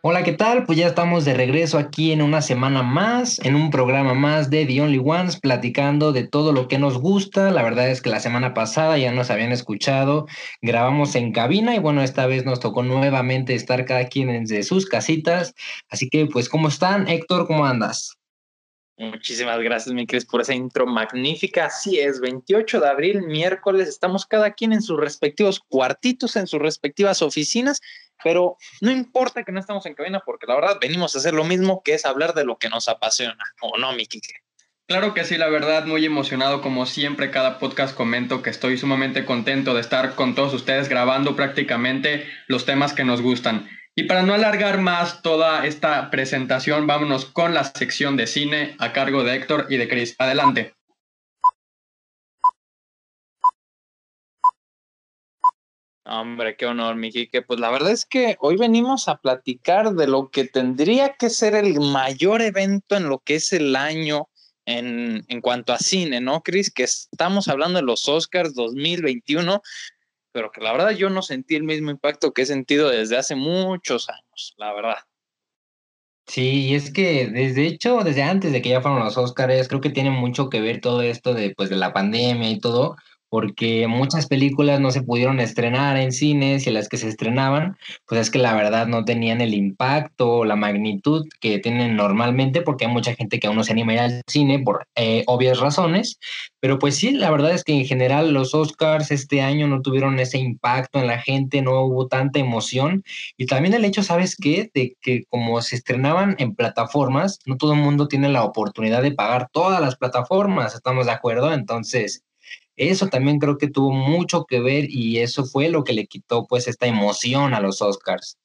Hola, ¿qué tal? Pues ya estamos de regreso aquí en una semana más, en un programa más de The Only Ones, platicando de todo lo que nos gusta. La verdad es que la semana pasada ya nos habían escuchado, grabamos en cabina y bueno, esta vez nos tocó nuevamente estar cada quien en sus casitas. Así que, pues, ¿cómo están? Héctor, ¿cómo andas? Muchísimas gracias, mi Cris, por esa intro magnífica. Así es, 28 de abril, miércoles, estamos cada quien en sus respectivos cuartitos, en sus respectivas oficinas, pero no importa que no estamos en cabina, porque la verdad venimos a hacer lo mismo, que es hablar de lo que nos apasiona, ¿o no, mi? Claro que sí, la verdad, muy emocionado como siempre. Cada podcast comento que estoy sumamente contento de estar con todos ustedes grabando prácticamente los temas que nos gustan. Y para no alargar más toda esta presentación, vámonos con la sección de cine a cargo de Héctor y de Chris. Adelante. Hombre, qué honor, Mijique. Pues la verdad es que hoy venimos a platicar de lo que tendría que ser el mayor evento en lo que es el año en, en cuanto a cine, ¿no, Chris? Que estamos hablando de los Oscars 2021, pero que la verdad yo no sentí el mismo impacto que he sentido desde hace muchos años, la verdad. Sí, y es que desde hecho, desde antes de que ya fueron los Oscars, creo que tiene mucho que ver todo esto de, pues, de la pandemia y todo, porque muchas películas no se pudieron estrenar en cines y las que se estrenaban, pues es que la verdad no tenían el impacto o la magnitud que tienen normalmente, porque hay mucha gente que aún no se anima a ir al cine por eh, obvias razones, pero pues sí, la verdad es que en general los Oscars este año no tuvieron ese impacto en la gente, no hubo tanta emoción y también el hecho, ¿sabes qué? De que como se estrenaban en plataformas, no todo el mundo tiene la oportunidad de pagar todas las plataformas, ¿estamos de acuerdo? Entonces eso también creo que tuvo mucho que ver y eso fue lo que le quitó pues esta emoción a los Oscars.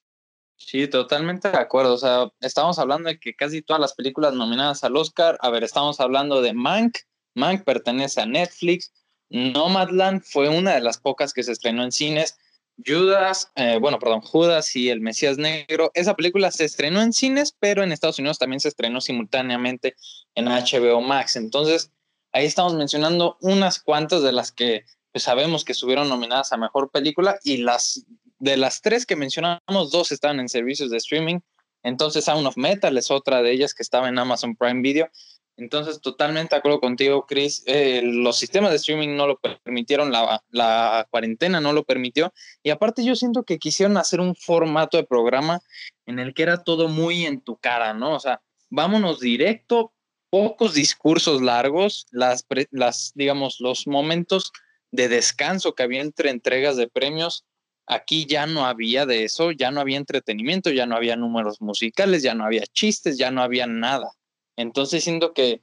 Sí, totalmente de acuerdo. O sea, estamos hablando de que casi todas las películas nominadas al Oscar, a ver, estamos hablando de Mank, Mank pertenece a Netflix, Nomadland fue una de las pocas que se estrenó en cines, Judas, eh, bueno, perdón, Judas y el Mesías Negro, esa película se estrenó en cines, pero en Estados Unidos también se estrenó simultáneamente en HBO Max. Entonces, Ahí estamos mencionando unas cuantas de las que pues, sabemos que estuvieron nominadas a mejor película y las de las tres que mencionamos, dos estaban en servicios de streaming. Entonces, Sound of Metal es otra de ellas que estaba en Amazon Prime Video. Entonces, totalmente de acuerdo contigo, Chris. Eh, los sistemas de streaming no lo permitieron, la, la, cuarentena no lo permitió. Y aparte, yo siento que quisieron hacer un formato de programa en el que era todo muy en tu cara, ¿no? O sea, vámonos directo, pocos discursos largos, las, las, digamos, los momentos de descanso que había entre entregas de premios, aquí ya no había de eso, ya no había entretenimiento, ya no había números musicales, ya no había chistes, ya no había nada. Entonces siento que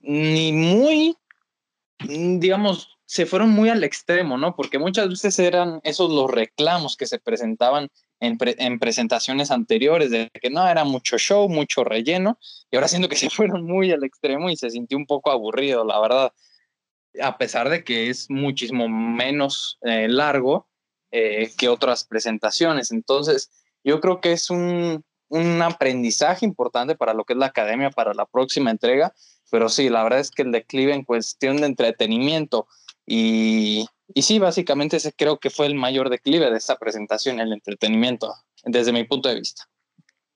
ni muy, digamos, se fueron muy al extremo, ¿no? Porque muchas veces eran esos los reclamos que se presentaban en, presentaciones anteriores de que no era mucho show, mucho relleno, y ahora siento que se fueron muy al extremo y se sintió un poco aburrido, la verdad, a pesar de que es muchísimo menos eh, largo eh, que otras presentaciones. Entonces, yo creo que es un, un aprendizaje importante para lo que es la academia para la próxima entrega, pero sí, la verdad es que el declive en cuestión de entretenimiento y, y sí, básicamente ese creo que fue el mayor declive de esta presentación, el entretenimiento, desde mi punto de vista.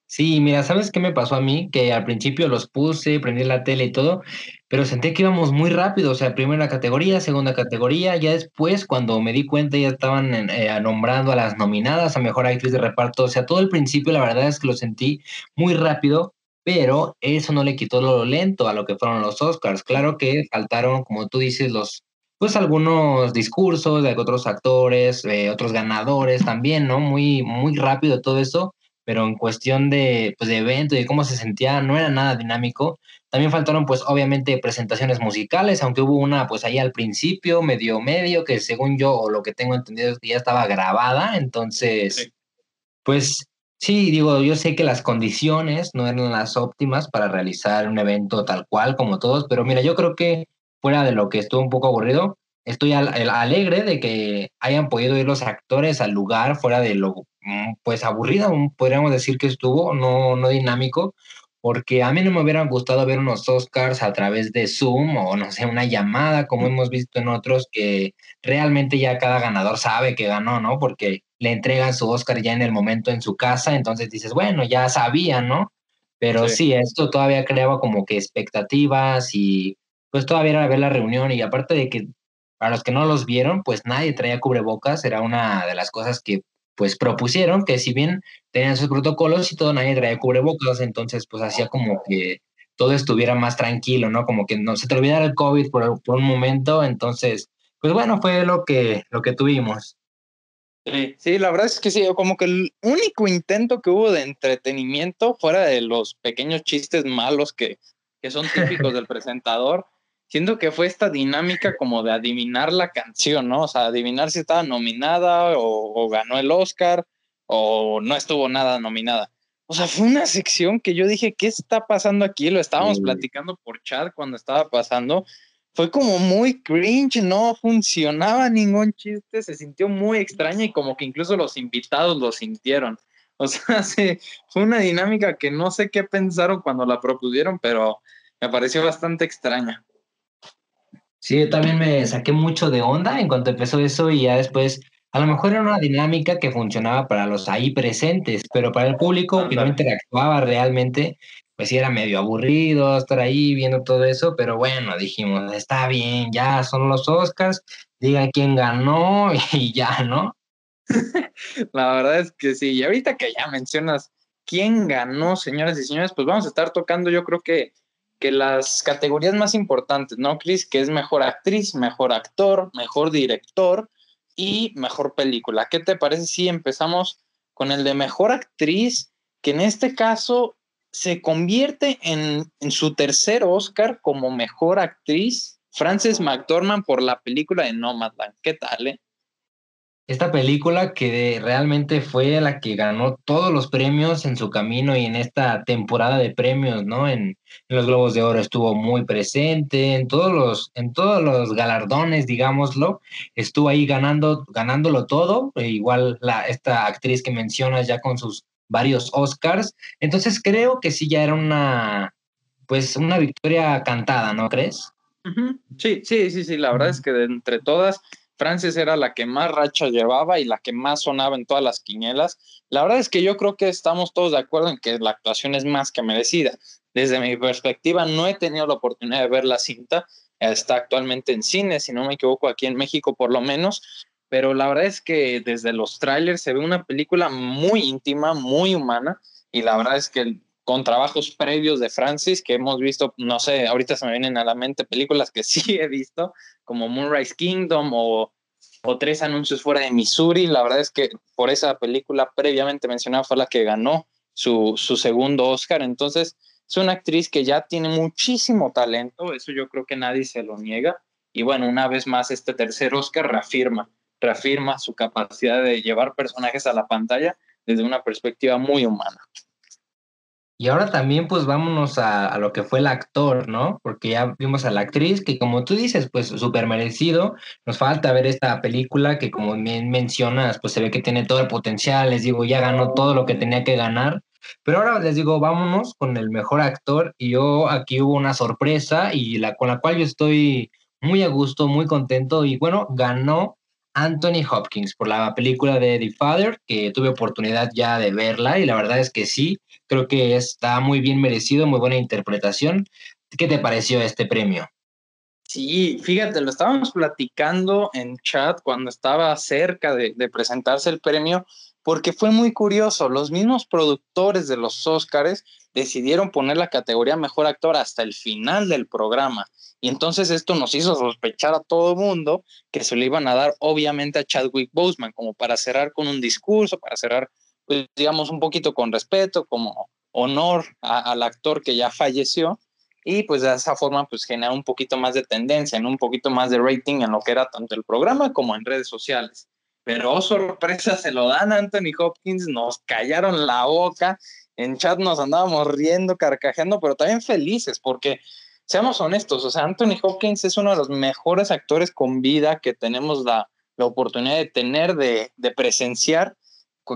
Sí, mira, ¿sabes qué me pasó a mí? Que al principio los puse, prendí la tele y todo, pero sentí que íbamos muy rápido, o sea, primera categoría, segunda categoría, ya después cuando me di cuenta ya estaban eh, nombrando a las nominadas a Mejor Actriz de Reparto, o sea, todo el principio la verdad es que lo sentí muy rápido, pero eso no le quitó lo lento a lo que fueron los Oscars. Claro que faltaron, como tú dices, los pues algunos discursos de otros actores, eh, otros ganadores también, ¿no? Muy, muy rápido todo eso, pero en cuestión de, pues, de evento y de cómo se sentía, no era nada dinámico. También faltaron, pues, obviamente, presentaciones musicales, aunque hubo una, pues, ahí al principio, medio medio, que según yo, o lo que tengo entendido, es que ya estaba grabada, entonces, pues, sí, digo, yo sé que las condiciones no eran las óptimas para realizar un evento tal cual como todos, pero mira, yo creo que fuera de lo que estuvo un poco aburrido, estoy alegre de que hayan podido ir los actores al lugar fuera de lo mm, pues aburrido, podríamos decir que estuvo, no, no dinámico, porque a mí no me hubieran gustado ver unos Oscars a través de Zoom o no sé, una llamada como hemos visto en otros que realmente ya cada ganador sabe que ganó, ¿no? Porque le entregan su Oscar ya en el momento en su casa, entonces dices, bueno, ya sabía, ¿no? Pero sí, esto todavía creaba como que expectativas y pues todavía era ver la reunión y aparte de que para los que no los vieron, pues nadie traía cubrebocas, era una de las cosas que pues propusieron que si bien tenían sus protocolos y todo, nadie traía cubrebocas, entonces pues hacía como que todo estuviera más tranquilo, ¿no? Como que no se te olvidara el COVID por, por un momento, entonces, pues bueno, fue lo que, lo que tuvimos. Sí, sí, la verdad es que sí, como que el único intento que hubo de entretenimiento fuera de los pequeños chistes malos que, que son típicos del presentador, siento que fue esta dinámica como de adivinar la canción, ¿no? O sea, adivinar si estaba nominada o, ganó el Oscar o no estuvo nada nominada. O sea, fue una sección que yo dije, ¿qué está pasando aquí? Lo estábamos platicando por chat cuando estaba pasando. Fue como muy cringe, no funcionaba ningún chiste, se sintió muy extraña y como que incluso los invitados lo sintieron. O sea, sí, fue una dinámica que no sé qué pensaron cuando la propusieron, pero me pareció bastante extraña. Sí, yo también me saqué mucho de onda en cuanto empezó eso y ya después, a lo mejor era una dinámica que funcionaba para los ahí presentes, pero para el público que no interactuaba realmente, pues sí era medio aburrido estar ahí viendo todo eso, pero bueno, dijimos, está bien, ya son los Oscars, diga quién ganó y ya, ¿no? La verdad es que sí, y ahorita que ya mencionas quién ganó, señoras y señores, pues vamos a estar tocando yo creo que que las categorías más importantes, ¿no, Chris? Que es mejor actriz, mejor actor, mejor director y mejor película. ¿Qué te parece si empezamos con el de mejor actriz, que en este caso se convierte en, en su tercer Oscar como mejor actriz, Frances McDormand por la película de Nomadland? ¿Qué tal, eh? Esta película que realmente fue la que ganó todos los premios en su camino y en esta temporada de premios, ¿no? En, los Globos de Oro estuvo muy presente, en todos los, en todos los galardones, digámoslo, estuvo ahí ganando, ganándolo todo, e igual la, esta actriz que mencionas ya con sus varios Oscars. Entonces creo que sí ya era una, pues una victoria cantada, ¿no crees? Sí, sí, sí, sí, la verdad es que de entre todas Frances era la que más racha llevaba y la que más sonaba en todas las quinielas. La verdad es que yo creo que estamos todos de acuerdo en que la actuación es más que merecida. Desde mi perspectiva, no he tenido la oportunidad de ver la cinta. Está actualmente en cine, si no me equivoco, aquí en México por lo menos. Pero la verdad es que desde los trailers se ve una película muy íntima, muy humana. Y la verdad es que con trabajos previos de Francis que hemos visto, no sé, ahorita se me vienen a la mente películas que sí he visto, como Moonrise Kingdom o, Tres Anuncios fuera de Missouri. La verdad es que por esa película previamente mencionada fue la que ganó su, su segundo Oscar. Entonces, es una actriz que ya tiene muchísimo talento, eso yo creo que nadie se lo niega. Y bueno, una vez más, este tercer Oscar reafirma, reafirma su capacidad de llevar personajes a la pantalla desde una perspectiva muy humana. Y ahora también pues vámonos a, lo que fue el actor, ¿no? Porque ya vimos a la actriz que como tú dices, pues súper merecido. Nos falta ver esta película que como bien mencionas, pues se ve que tiene todo el potencial, les digo, ya ganó todo lo que tenía que ganar. Pero ahora les digo, vámonos con el mejor actor y yo aquí hubo una sorpresa y la con la cual yo estoy muy a gusto, muy contento y bueno, ganó Anthony Hopkins por la película de The Father, que tuve oportunidad ya de verla y la verdad es que sí, Creo que está muy bien merecido, muy buena interpretación. ¿Qué te pareció este premio? Sí, fíjate, lo estábamos platicando en chat cuando estaba cerca de, de, presentarse el premio, porque fue muy curioso. Los mismos productores de los Oscars decidieron poner la categoría Mejor Actor hasta el final del programa. Y entonces esto nos hizo sospechar a todo mundo que se lo iban a dar obviamente a Chadwick Boseman, como para cerrar con un discurso, para cerrar pues, digamos, un poquito con respeto, como honor al actor que ya falleció y pues de esa forma pues genera un poquito más de tendencia, en un poquito más de rating en lo que era tanto el programa como en redes sociales. Pero oh, sorpresa, se lo dan a Anthony Hopkins, nos callaron la boca, en chat nos andábamos riendo, carcajeando, pero también felices porque seamos honestos, o sea, Anthony Hopkins es uno de los mejores actores con vida que tenemos la, la oportunidad de tener, de, de presenciar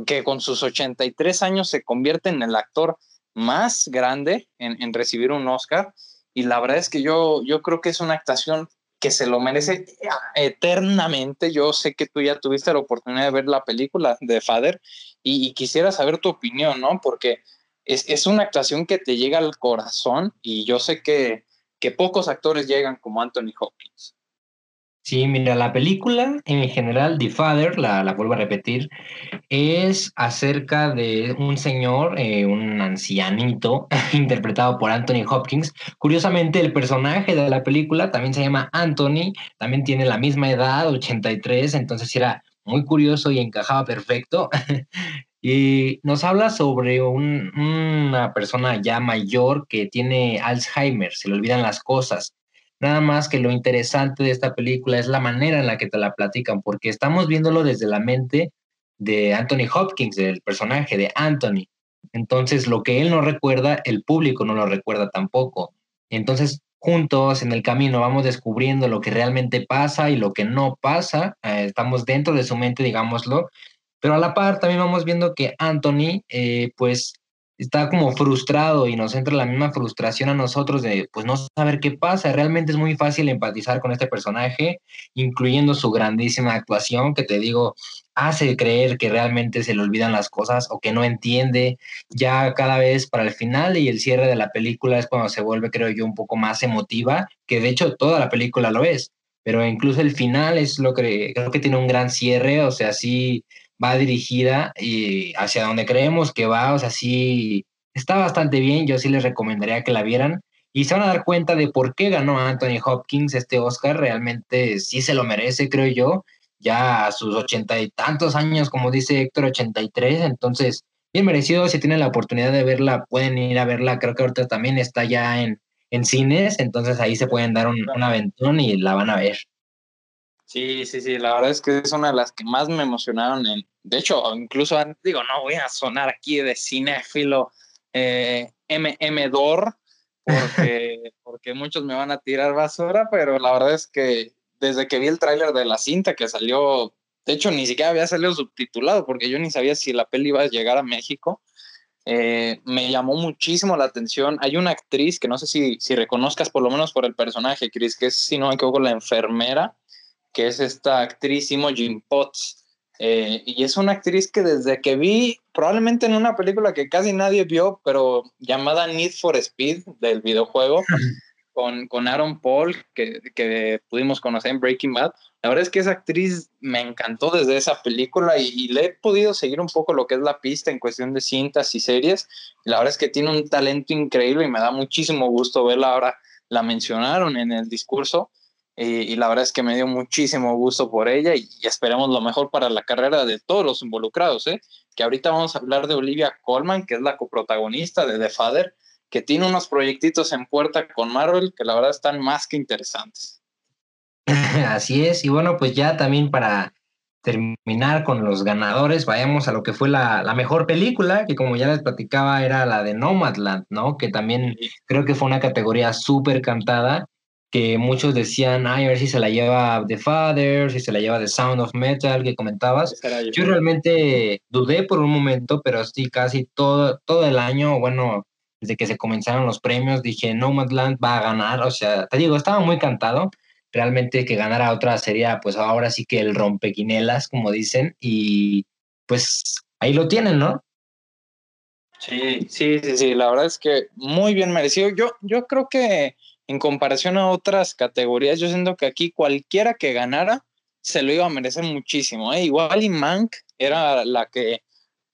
que con sus 83 años se convierte en el actor más grande en, recibir un Oscar. Y la verdad es que yo, yo creo que es una actuación que se lo merece eternamente. Yo sé que tú ya tuviste la oportunidad de ver la película de Father y, quisiera saber tu opinión, ¿no? Porque es, es, una actuación que te llega al corazón y yo sé que, que pocos actores llegan como Anthony Hopkins. Sí, mira, la película en general, The Father, la, la vuelvo a repetir, es acerca de un señor, eh, un ancianito, interpretado por Anthony Hopkins. Curiosamente, el personaje de la película también se llama Anthony, también tiene la misma edad, 83, entonces era muy curioso y encajaba perfecto. y nos habla sobre una persona ya mayor que tiene Alzheimer, se le olvidan las cosas. Nada más que lo interesante de esta película es la manera en la que te la platican, porque estamos viéndolo desde la mente de Anthony Hopkins, del personaje de Anthony. Entonces, lo que él no recuerda, el público no lo recuerda tampoco. Entonces, juntos en el camino vamos descubriendo lo que realmente pasa y lo que no pasa. Eh, estamos dentro de su mente, digámoslo. Pero a la par también vamos viendo que Anthony, eh, pues, está como frustrado y nos entra la misma frustración a nosotros de pues no saber qué pasa. Realmente es muy fácil empatizar con este personaje, incluyendo su grandísima actuación, que te digo, hace creer que realmente se le olvidan las cosas o que no entiende. Ya cada vez para el final y el cierre de la película es cuando se vuelve, creo yo, un poco más emotiva, que de hecho toda la película lo es. Pero incluso el final es lo que creo que tiene un gran cierre, o sea, sí va dirigida y hacia donde creemos que va, o sea, sí está bastante bien, yo sí les recomendaría que la vieran y se van a dar cuenta de por qué ganó Anthony Hopkins este Oscar, realmente sí se lo merece, creo yo, ya a sus ochenta y tantos años, como dice Héctor, 83, entonces bien merecido, si tienen la oportunidad de verla, pueden ir a verla, creo que ahorita también está ya en, en cines, entonces ahí se pueden dar un, un aventón y la van a ver. Sí, sí, sí, la verdad es que es una de las que más me emocionaron. En, de hecho, incluso digo, no voy a sonar aquí de cinéfilo eh, MM Dor, porque, porque muchos me van a tirar basura, pero la verdad es que desde que vi el tráiler de la cinta que salió, de hecho ni siquiera había salido subtitulado, porque yo ni sabía si la peli iba a llegar a México. Eh, me llamó muchísimo la atención. Hay una actriz que no sé si, si reconozcas por lo menos por el personaje, Chris, que es, si no me equivoco, la enfermera que es esta actriz Imogen Potts. Eh, y es una actriz que desde que vi, probablemente en una película que casi nadie vio, pero llamada Need for Speed del videojuego, con, con Aaron Paul, que, que, pudimos conocer en Breaking Bad. La verdad es que esa actriz me encantó desde esa película y, y, le he podido seguir un poco lo que es la pista en cuestión de cintas y series. La verdad es que tiene un talento increíble y me da muchísimo gusto verla ahora. La mencionaron en el discurso y, la verdad es que me dio muchísimo gusto por ella y, esperemos lo mejor para la carrera de todos los involucrados, ¿eh? que ahorita vamos a hablar de Olivia Colman, que es la coprotagonista de The Father, que tiene unos proyectitos en puerta con Marvel que la verdad están más que interesantes. Así es, y bueno, pues ya también para terminar con los ganadores, vayamos a lo que fue la, la, mejor película, que como ya les platicaba era la de Nomadland, ¿no? Que también creo que fue una categoría súper cantada que muchos decían, ay, a ver si se la lleva The Father, si se la lleva The Sound of Metal, que comentabas. Yo realmente dudé por un momento, pero sí, casi todo, todo el año, bueno, desde que se comenzaron los premios, dije, Nomadland va a ganar, o sea, te digo, estaba muy cantado, realmente que ganara otra sería, pues ahora sí que el rompequinelas, como dicen, y pues ahí lo tienen, ¿no? Sí, sí, sí, sí, la verdad es que muy bien merecido. Yo, yo creo que en comparación a otras categorías, yo siento que aquí cualquiera que ganara se lo iba a merecer muchísimo. ¿eh? Igual y Mank era la que,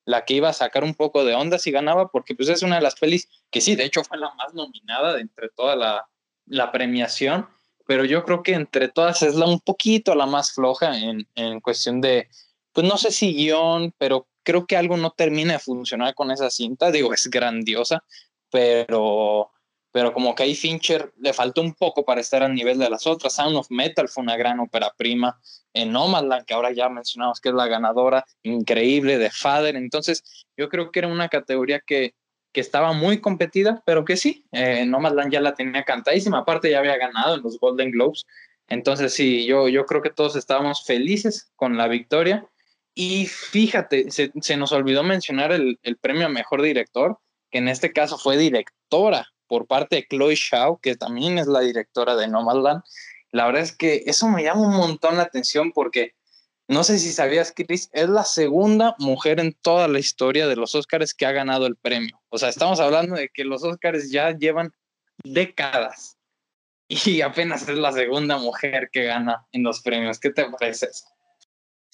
la que iba a sacar un poco de onda si ganaba, porque pues es una de las pelis que sí, de hecho fue la más nominada de entre toda la, la premiación, pero yo creo que entre todas es la un poquito la más floja en, en cuestión de, pues no sé si guion, pero creo que algo no termina de funcionar con esa cinta. Digo, es grandiosa, pero pero como que ahí Fincher le faltó un poco para estar al nivel de las otras. Sound of Metal fue una gran ópera prima. En Nomadland, que ahora ya mencionamos que es la ganadora, increíble, de Father. Entonces, yo creo que era una categoría que, que estaba muy competida, pero que sí, eh, Nomadland ya la tenía cantadísima. Aparte, ya había ganado en los Golden Globes. Entonces, sí, yo, yo creo que todos estábamos felices con la victoria. Y fíjate, se, se nos olvidó mencionar el, el premio a mejor director que en este caso fue directora por parte de Chloe Shaw, que también es la directora de Nomadland. La verdad es que eso me llama un montón la atención porque no sé si sabías, Chris, es la segunda mujer en toda la historia de los Oscars que ha ganado el premio. O sea, estamos hablando de que los Oscars ya llevan décadas y apenas es la segunda mujer que gana en los premios. ¿Qué te parece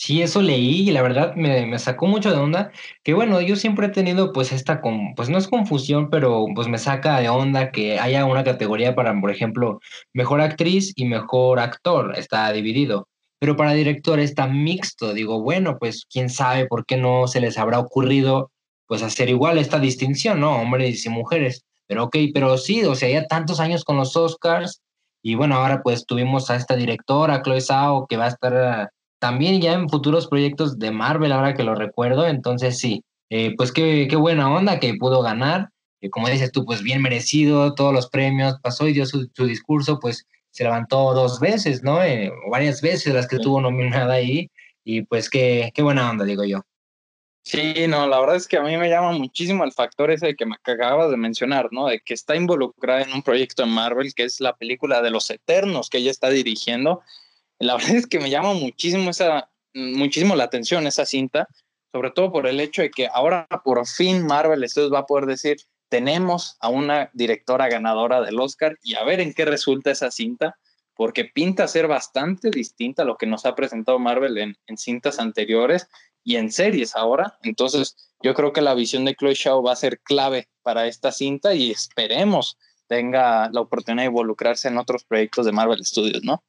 Sí, eso leí y la verdad me, me, sacó mucho de onda, que bueno, yo siempre he tenido pues esta, con, pues no es confusión, pero pues me saca de onda que haya una categoría para, por ejemplo, mejor actriz y mejor actor, está dividido, pero para director está mixto, digo, bueno, pues quién sabe por qué no se les habrá ocurrido pues hacer igual esta distinción, ¿no? Hombres y mujeres, pero ok, pero sí, o sea, ya tantos años con los Oscars y bueno, ahora pues tuvimos a esta directora, Chloe Zhao, que va a estar también ya en futuros proyectos de Marvel, ahora que lo recuerdo, entonces sí, eh, pues qué, qué, buena onda que pudo ganar, eh, como dices tú, pues bien merecido, todos los premios, pasó y dio su, discurso, pues se levantó dos veces, ¿no? Eh, varias veces las que estuvo nominada ahí, y pues qué, qué buena onda, digo yo. Sí, no, la verdad es que a mí me llama muchísimo el factor ese que me acabas de mencionar, ¿no? De que está involucrada en un proyecto de Marvel, que es la película de los Eternos que ella está dirigiendo, la verdad es que me llama muchísimo, esa, muchísimo la atención esa cinta, sobre todo por el hecho de que ahora por fin Marvel Studios va a poder decir, tenemos a una directora ganadora del Oscar y a ver en qué resulta esa cinta, porque pinta ser bastante distinta a lo que nos ha presentado Marvel en, en cintas anteriores y en series ahora. Entonces, yo creo que la visión de Chloe Shaw va a ser clave para esta cinta y esperemos tenga la oportunidad de involucrarse en otros proyectos de Marvel Studios, ¿no?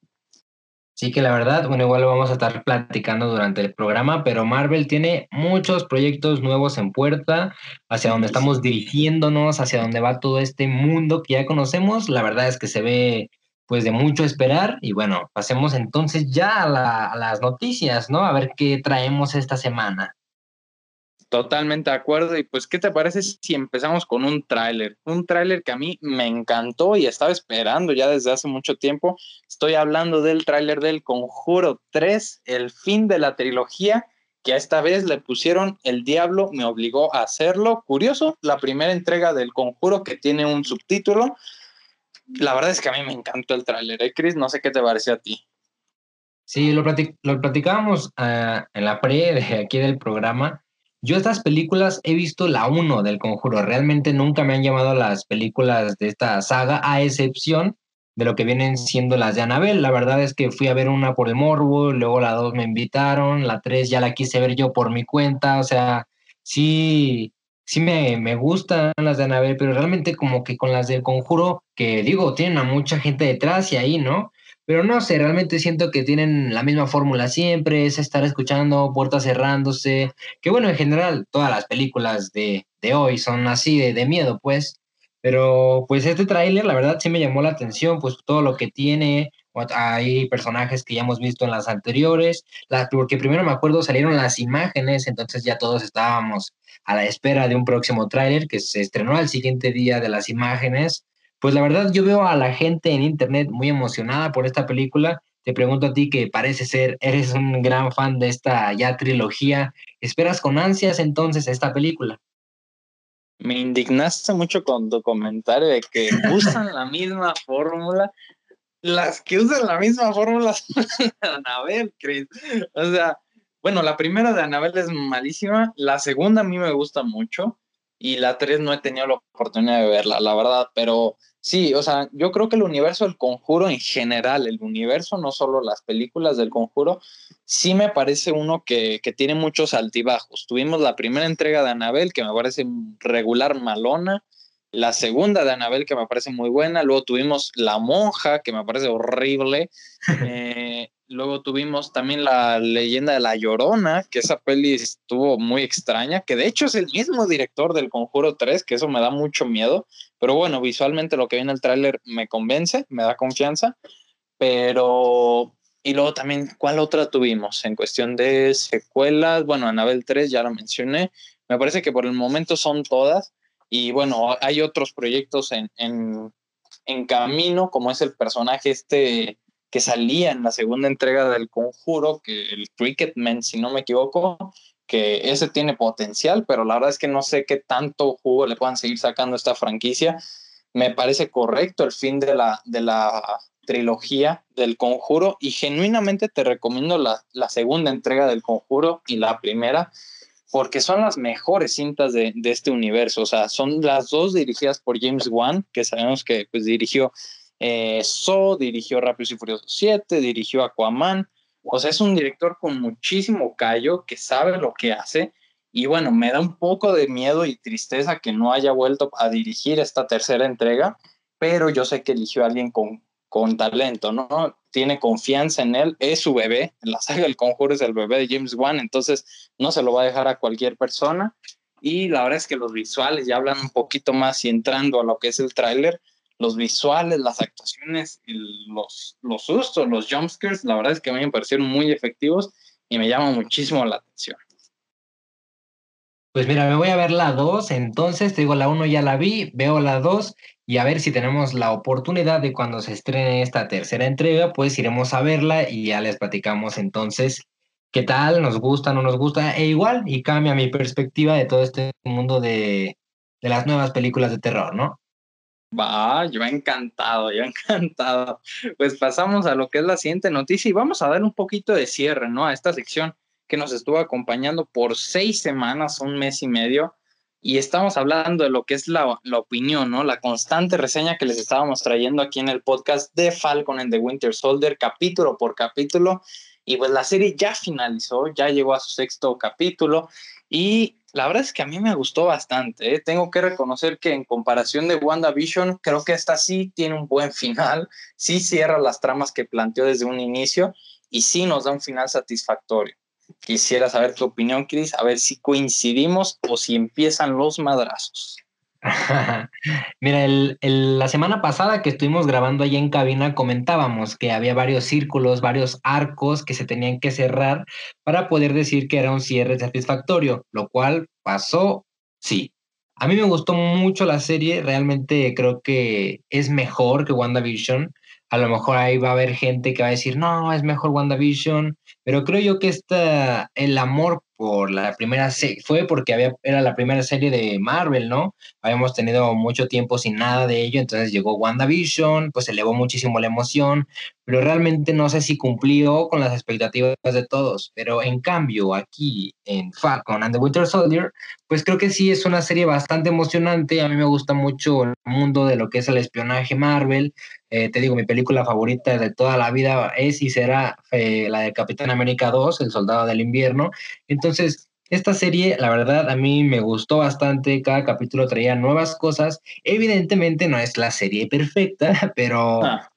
Sí que la verdad, bueno, igual lo vamos a estar platicando durante el programa, pero Marvel tiene muchos proyectos nuevos en puerta, hacia donde estamos dirigiéndonos, hacia donde va todo este mundo que ya conocemos. La verdad es que se ve pues de mucho esperar y bueno, pasemos entonces ya a, a las noticias, ¿no? A ver qué traemos esta semana. Totalmente de acuerdo. Y pues, ¿qué te parece si empezamos con un tráiler? Un tráiler que a mí me encantó y estaba esperando ya desde hace mucho tiempo. Estoy hablando del tráiler del Conjuro 3, el fin de la trilogía, que esta vez le pusieron El Diablo me obligó a hacerlo. Curioso, la primera entrega del Conjuro que tiene un subtítulo. La verdad es que a mí me encantó el tráiler, ¿eh, Chris? No sé qué te pareció a ti. Sí, lo, lo platicábamos ah, en la pre aquí del programa yo estas películas he visto la 1 del conjuro, realmente nunca me han llamado las películas de esta saga, a excepción de lo que vienen siendo las de Anabel. La verdad es que fui a ver una por el morbo, luego la 2 me invitaron, la 3 ya la quise ver yo por mi cuenta, o sea, sí, sí me, me gustan las de Anabel, pero realmente como que con las del conjuro, que digo, tienen a mucha gente detrás y ahí, ¿no? Pero no sé, realmente siento que tienen la misma fórmula siempre, es estar escuchando, puertas cerrándose, que bueno, en general todas las películas de, de hoy son así de, de, miedo, pues. Pero pues este tráiler, la verdad, sí me llamó la atención, pues todo lo que tiene, hay personajes que ya hemos visto en las anteriores, la, porque primero me acuerdo salieron las imágenes, entonces ya todos estábamos a la espera de un próximo tráiler que se estrenó al siguiente día de las imágenes pues la verdad yo veo a la gente en internet muy emocionada por esta película. Te pregunto a ti que parece ser, eres un gran fan de esta ya trilogía. ¿Esperas con ansias entonces esta película? Me indignaste mucho con tu comentario de que usan la misma fórmula. Las que usan la misma fórmula son de Anabel, Chris. O sea, bueno, la primera de Anabel es malísima. La segunda a mí me gusta mucho. Y la tres no he tenido la oportunidad de verla, la verdad. Pero Sí, o sea, yo creo que el universo del conjuro en general, el universo, no solo las películas del conjuro, sí me parece uno que, que tiene muchos altibajos. Tuvimos la primera entrega de Anabel, que me parece regular malona, la segunda de Anabel, que me parece muy buena, luego tuvimos La Monja, que me parece horrible, eh, Luego tuvimos también la leyenda de La Llorona, que esa peli estuvo muy extraña, que de hecho es el mismo director del Conjuro 3, que eso me da mucho miedo, pero bueno, visualmente lo que viene el tráiler me convence, me da confianza, pero... Y luego también, ¿cuál otra tuvimos? En cuestión de secuelas, bueno, Anabel 3 ya lo mencioné, me parece que por el momento son todas, y bueno, hay otros proyectos en, en, en camino, como es el personaje este que salía en la segunda entrega del Conjuro, que el Cricketman, si no me equivoco, que ese tiene potencial, pero la verdad es que no sé qué tanto jugo le puedan seguir sacando a esta franquicia. Me parece correcto el fin de la, de la trilogía del conjuro y genuinamente te recomiendo la, la segunda entrega del conjuro y la primera porque son las mejores cintas de, de, este universo. O sea, son las dos dirigidas por James Wan, que sabemos que pues, dirigió eh, So, dirigió Rápidos y Furiosos 7, dirigió Aquaman. O sea, es un director con muchísimo callo, que sabe lo que hace. Y bueno, me da un poco de miedo y tristeza que no haya vuelto a dirigir esta tercera entrega, pero yo sé que eligió a alguien con, con talento, ¿no? Tiene confianza en él, es su bebé, la saga del conjuro es el bebé de James Wan, entonces no se lo va a dejar a cualquier persona. Y la verdad es que los visuales ya hablan un poquito más y entrando a lo que es el tráiler, los visuales, las actuaciones, los, los sustos, los jumpscares, la verdad es que a mí me parecieron muy efectivos y me llama muchísimo la atención. Pues mira, me voy a ver la 2, entonces te digo, la 1 ya la vi, veo la 2 y a ver si tenemos la oportunidad de cuando se estrene esta tercera entrega, pues iremos a verla y ya les platicamos entonces qué tal, nos gusta, no nos gusta, e igual y cambia mi perspectiva de todo este mundo de, de las nuevas películas de terror, ¿no? Va, yo encantado, yo encantado. Pues pasamos a lo que es la siguiente noticia y vamos a dar un poquito de cierre, ¿no? A esta sección que nos estuvo acompañando por seis semanas, un mes y medio y estamos hablando de lo que es la, la, opinión, ¿no? La constante reseña que les estábamos trayendo aquí en el podcast de Falcon and the Winter Soldier, capítulo por capítulo. Y pues la serie ya finalizó, ya llegó a su sexto capítulo y la verdad es que a mí me gustó bastante. ¿eh? Tengo que reconocer que en comparación de WandaVision, creo que esta sí tiene un buen final, sí cierra las tramas que planteó desde un inicio y sí nos da un final satisfactorio. Quisiera saber tu opinión, Chris, a ver si coincidimos o si empiezan los madrazos. Mira, la semana pasada que estuvimos grabando allá en cabina comentábamos que había varios círculos, varios arcos que se tenían que cerrar para poder decir que era un cierre satisfactorio, lo cual pasó, sí. A mí me gustó mucho la serie, realmente creo que es mejor que WandaVision. A lo mejor ahí va a haber gente que va a decir, no, es mejor WandaVision, pero creo yo que esta, el amor la primera serie, fue porque había, era la primera serie de Marvel, ¿no? Habíamos tenido mucho tiempo sin nada de ello, entonces llegó WandaVision, pues elevó muchísimo la emoción, pero realmente no sé si cumplió con las expectativas de todos. Pero en cambio, aquí en Falcon and the Winter Soldier, pues creo que sí es una serie bastante emocionante. A mí me gusta mucho el mundo de lo que es el espionaje Marvel. Eh, te digo, mi película favorita de toda la vida es y será eh, la de Capitán América 2, El Soldado del Invierno. Entonces, esta serie, la verdad, a mí me gustó bastante. Cada capítulo traía nuevas cosas. Evidentemente no es la serie perfecta, pero ah,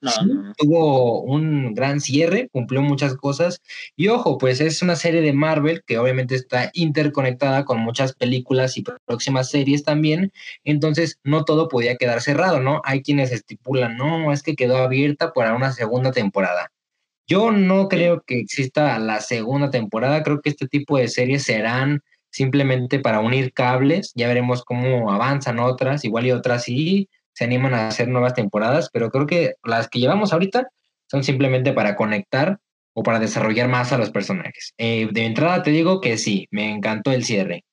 tuvo un gran cierre, cumplió muchas cosas. Y ojo, pues es una serie de Marvel que obviamente está interconectada con muchas películas y próximas series también. Entonces, no todo podía quedar cerrado, ¿no? Hay quienes estipulan, no, es que quedó abierta para una segunda temporada. Yo no creo que exista la segunda temporada, creo que este tipo de series serán simplemente para unir cables, ya veremos cómo avanzan otras, igual y otras sí se animan a hacer nuevas temporadas, pero creo que las que llevamos ahorita son simplemente para conectar o para desarrollar más a los personajes. Eh, de entrada te digo que sí, me encantó el cierre.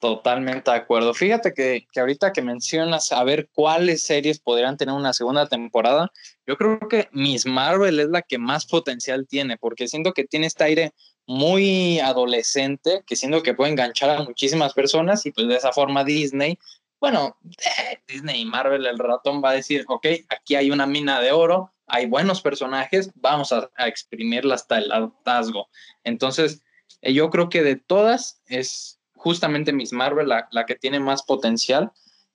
Totalmente de acuerdo. Fíjate que, que, ahorita que mencionas a ver cuáles series podrían tener una segunda temporada, yo creo que Miss Marvel es la que más potencial tiene, porque siento que tiene este aire muy adolescente, que siento que puede enganchar a muchísimas personas y pues de esa forma Disney, bueno, eh, Disney y Marvel, el ratón va a decir, ok, aquí hay una mina de oro, hay buenos personajes, vamos a, a exprimirla hasta el hartazgo. Entonces, eh, yo creo que de todas es justamente Miss Marvel la, la que tiene más potencial.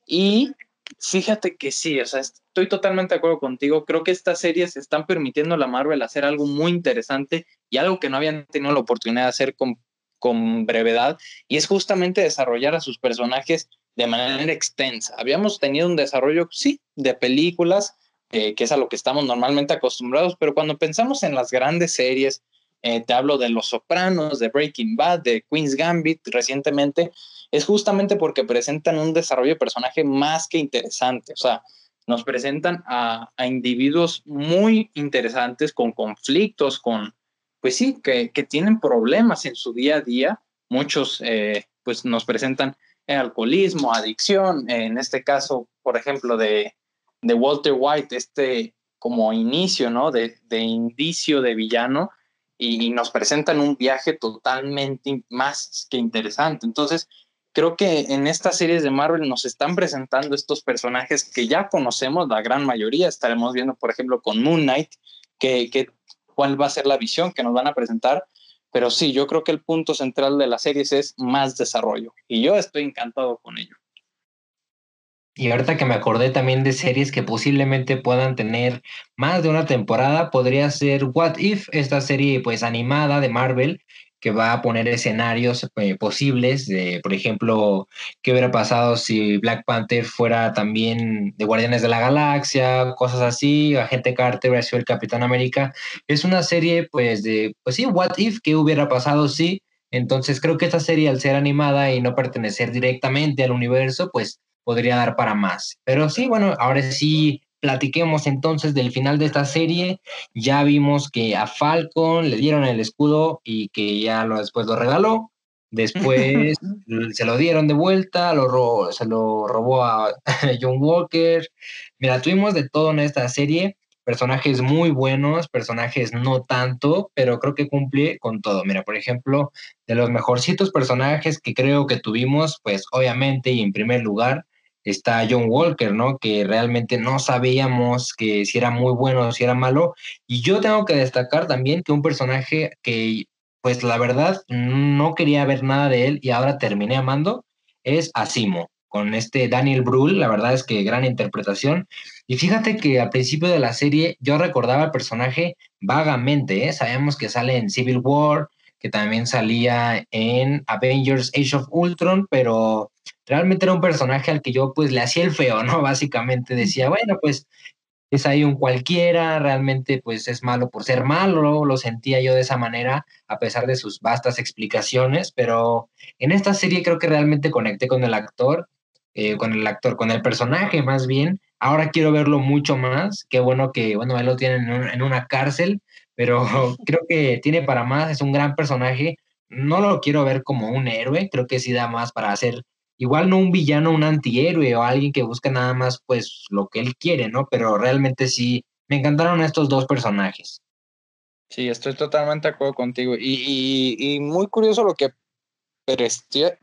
Y fíjate que sí, o sea, estoy totalmente de acuerdo contigo. Creo que estas series están permitiendo a la Marvel hacer algo muy interesante y algo que no habían tenido la oportunidad de hacer con, con brevedad, y es justamente desarrollar a sus personajes de manera extensa. Habíamos tenido un desarrollo, sí, de películas, eh, que es a lo que estamos normalmente acostumbrados, pero cuando pensamos en las grandes series, eh, te hablo de Los Sopranos, de Breaking Bad, de Queen's Gambit recientemente, es justamente porque presentan un desarrollo de personaje más que interesante. O sea, nos presentan a, individuos muy interesantes con conflictos, con, pues sí, que, que, tienen problemas en su día a día muchos eh, pues nos presentan alcoholismo, adicción, en este caso, por ejemplo, de, de Walter White, este como inicio, ¿no? De, de indicio de villano y, nos presentan un viaje totalmente más que interesante. Entonces, creo que en estas series de Marvel nos están presentando estos personajes que ya conocemos, la gran mayoría. Estaremos viendo, por ejemplo, con Moon Knight, que, que, cuál va a ser la visión que nos van a presentar. Pero sí, yo creo que el punto central de las series es más desarrollo y yo estoy encantado con ello. Y ahorita que me acordé también de series que posiblemente puedan tener más de una temporada, podría ser What If, esta serie pues animada de Marvel que va a poner escenarios eh, posibles de, por ejemplo, qué hubiera pasado si Black Panther fuera también de Guardianes de la Galaxia, cosas así, Agente Carter hubiera sido el Capitán América. Es una serie pues de, pues sí, What If, qué hubiera pasado si. Entonces creo que esta serie al ser animada y no pertenecer directamente al universo, pues podría dar para más. Pero sí, bueno, ahora sí platiquemos entonces del final de esta serie. Ya vimos que a Falcon le dieron el escudo y que ya lo, después lo regaló. Después se lo dieron de vuelta, lo se lo robó a John Walker. Mira, tuvimos de todo en esta serie. Personajes muy buenos, personajes no tanto, pero creo que cumple con todo. Mira, por ejemplo, de los mejorcitos personajes que creo que tuvimos, pues obviamente y en primer lugar, está John Walker, ¿no? Que realmente no sabíamos que si era muy bueno o si era malo. Y yo tengo que destacar también que un personaje que, pues la verdad, no quería ver nada de él y ahora terminé amando, es Asimo, con este Daniel Brühl, la verdad es que gran interpretación. Y fíjate que al principio de la serie yo recordaba al personaje vagamente, ¿eh? Sabemos que sale en Civil War, que también salía en Avengers Age of Ultron, pero realmente era un personaje al que yo pues le hacía el feo, ¿no? Básicamente decía, bueno, pues es ahí un cualquiera, realmente pues es malo por ser malo, lo sentía yo de esa manera, a pesar de sus vastas explicaciones, pero en esta serie creo que realmente conecté con el actor, eh, con el actor, con el personaje más bien, ahora quiero verlo mucho más, qué bueno que, bueno, él lo tienen en una cárcel, pero creo que tiene para más, es un gran personaje, no lo quiero ver como un héroe, creo que sí da más para hacer igual no un villano, un antihéroe o alguien que busca nada más pues lo que él quiere, ¿no? Pero realmente sí, me encantaron estos dos personajes. Sí, estoy totalmente de acuerdo contigo. Y, muy curioso lo que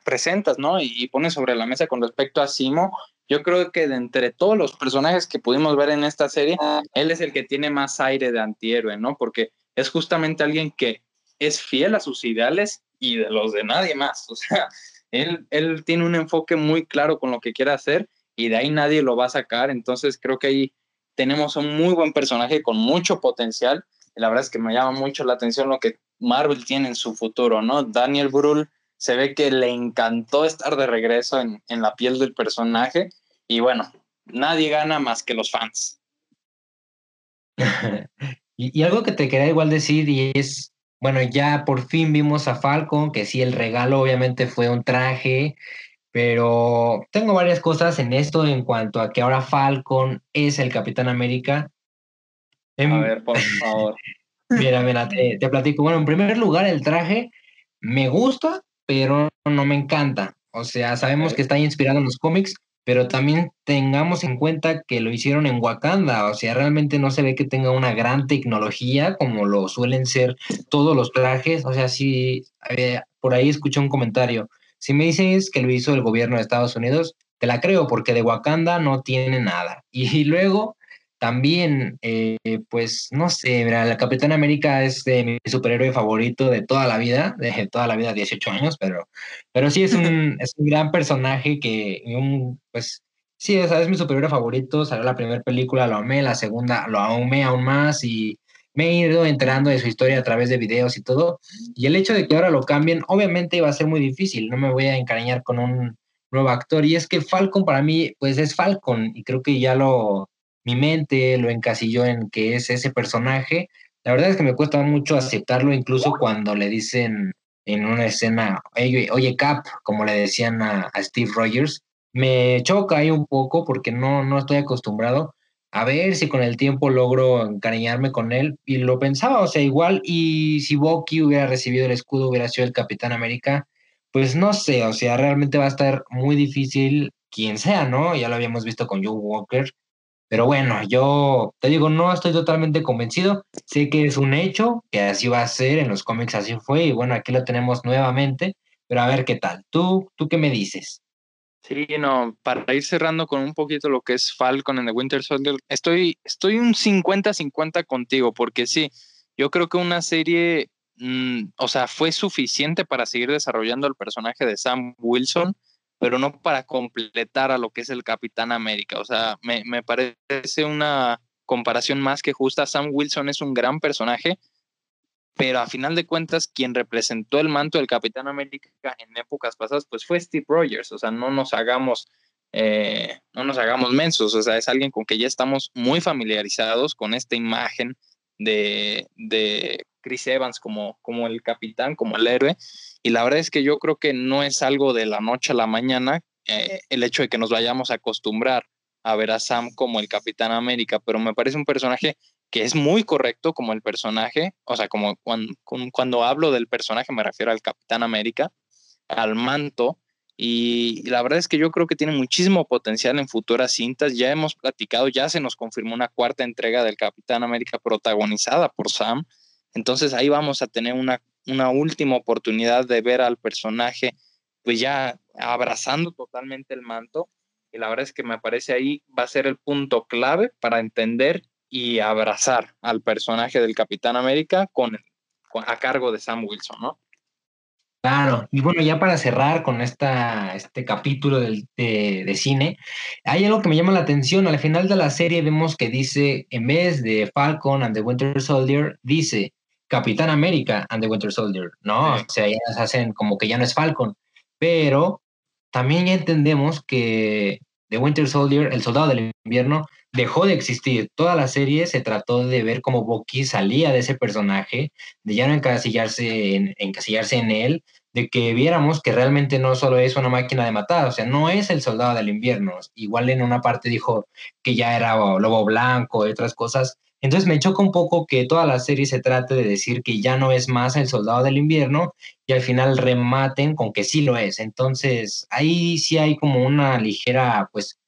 presentas, ¿no? Y, pones sobre la mesa con respecto a Simo. Yo creo que de entre todos los personajes que pudimos ver en esta serie, él es el que tiene más aire de antihéroe, ¿no? Porque es justamente alguien que es fiel a sus ideales y de los de nadie más. O sea, él, tiene un enfoque muy claro con lo que quiere hacer y de ahí nadie lo va a sacar. Entonces creo que ahí tenemos un muy buen personaje con mucho potencial. Y la verdad es que me llama mucho la atención lo que Marvel tiene en su futuro, ¿no? Daniel Brühl se ve que le encantó estar de regreso en, la piel del personaje y bueno, nadie gana más que los fans. y, y, algo que te quería igual decir y es bueno, ya por fin vimos a Falcon, que sí, el regalo obviamente fue un traje, pero tengo varias cosas en esto en cuanto a que ahora Falcon es el Capitán América. A em, ver, por favor. mira, mira, te, te, platico. Bueno, en primer lugar, el traje me gusta, pero no me encanta. O sea, sabemos que está inspirado en los cómics, pero también tengamos en cuenta que lo hicieron en Wakanda, o sea, realmente no se ve que tenga una gran tecnología como lo suelen ser todos los trajes, o sea, si eh, por ahí escuché un comentario, si me dices que lo hizo el gobierno de Estados Unidos, te la creo porque de Wakanda no tiene nada. Y, luego también, eh, pues, no sé, mira, la Capitán América es de mi superhéroe favorito de toda la vida, de toda la vida, 18 años, pero, pero sí es un, es un gran personaje que, un, pues, sí, es, es mi superhéroe favorito, salió la primera película, lo amé, la segunda lo amé aún más y me he ido enterando de su historia a través de videos y todo. Y el hecho de que ahora lo cambien, obviamente iba a ser muy difícil, no me voy a encariñar con un nuevo actor. Y es que Falcon para mí, pues es Falcon, y creo que ya lo, mi mente lo encasilló en que es ese personaje. La verdad es que me cuesta mucho aceptarlo, incluso cuando le dicen en una escena, oye, Cap, como le decían a, Steve Rogers, me choca ahí un poco porque no, no estoy acostumbrado. A ver si con el tiempo logro encariñarme con él. Y lo pensaba, o sea, igual, y si Bucky hubiera recibido el escudo, hubiera sido el Capitán América, pues no sé, o sea, realmente va a estar muy difícil quien sea, ¿no? Ya lo habíamos visto con Joe Walker. Pero bueno, yo te digo, no estoy totalmente convencido. Sé que es un hecho, que así va a ser, en los cómics así fue, y bueno, aquí lo tenemos nuevamente, pero a ver qué tal. ¿Tú, tú qué me dices? Sí, no, para ir cerrando con un poquito lo que es Falcon en The Winter Soldier, estoy, estoy un 50-50 contigo, porque sí, yo creo que una serie, mm, o sea, fue suficiente para seguir desarrollando el personaje de Sam Wilson, pero no para completar a lo que es el Capitán América. O sea, me, me parece una comparación más que justa. Sam Wilson es un gran personaje, pero a final de cuentas quien representó el manto del Capitán América en épocas pasadas pues fue Steve Rogers, o sea, no nos hagamos eh, no nos hagamos mensos, o sea, es alguien con que ya estamos muy familiarizados con esta imagen de, de Chris Evans como, como el capitán, como el héroe, y la verdad es que yo creo que no es algo de la noche a la mañana eh, el hecho de que nos vayamos a acostumbrar a ver a Sam como el Capitán América, pero me parece un personaje que es muy correcto como el personaje, o sea, como cuando, cuando hablo del personaje me refiero al Capitán América, al manto, y, la verdad es que yo creo que tiene muchísimo potencial en futuras cintas. Ya hemos platicado, ya se nos confirmó una cuarta entrega del Capitán América protagonizada por Sam. Entonces ahí vamos a tener una, una última oportunidad de ver al personaje pues ya abrazando totalmente el manto. Y la verdad es que me parece ahí va a ser el punto clave para entender y abrazar al personaje del Capitán América con, a cargo de Sam Wilson, ¿no? Claro, y bueno, ya para cerrar con esta, este capítulo del, de, de, cine, hay algo que me llama la atención. Al final de la serie vemos que dice, en vez de Falcon and the Winter Soldier, dice Capitán América and the Winter Soldier, ¿no? O sea, ya hacen como que ya no es Falcon, pero también ya entendemos que The Winter Soldier, el soldado del invierno, dejó de existir. Toda la serie se trató de ver cómo Bucky salía de ese personaje, de ya no encasillarse en, encasillarse en él, de que viéramos que realmente no solo es una máquina de matar, o sea, no es el soldado del invierno. Igual en una parte dijo que ya era lobo blanco y otras cosas. Entonces me choca un poco que toda la serie se trate de decir que ya no es más el soldado del invierno y al final rematen con que sí lo es. Entonces ahí sí hay como una ligera, pues,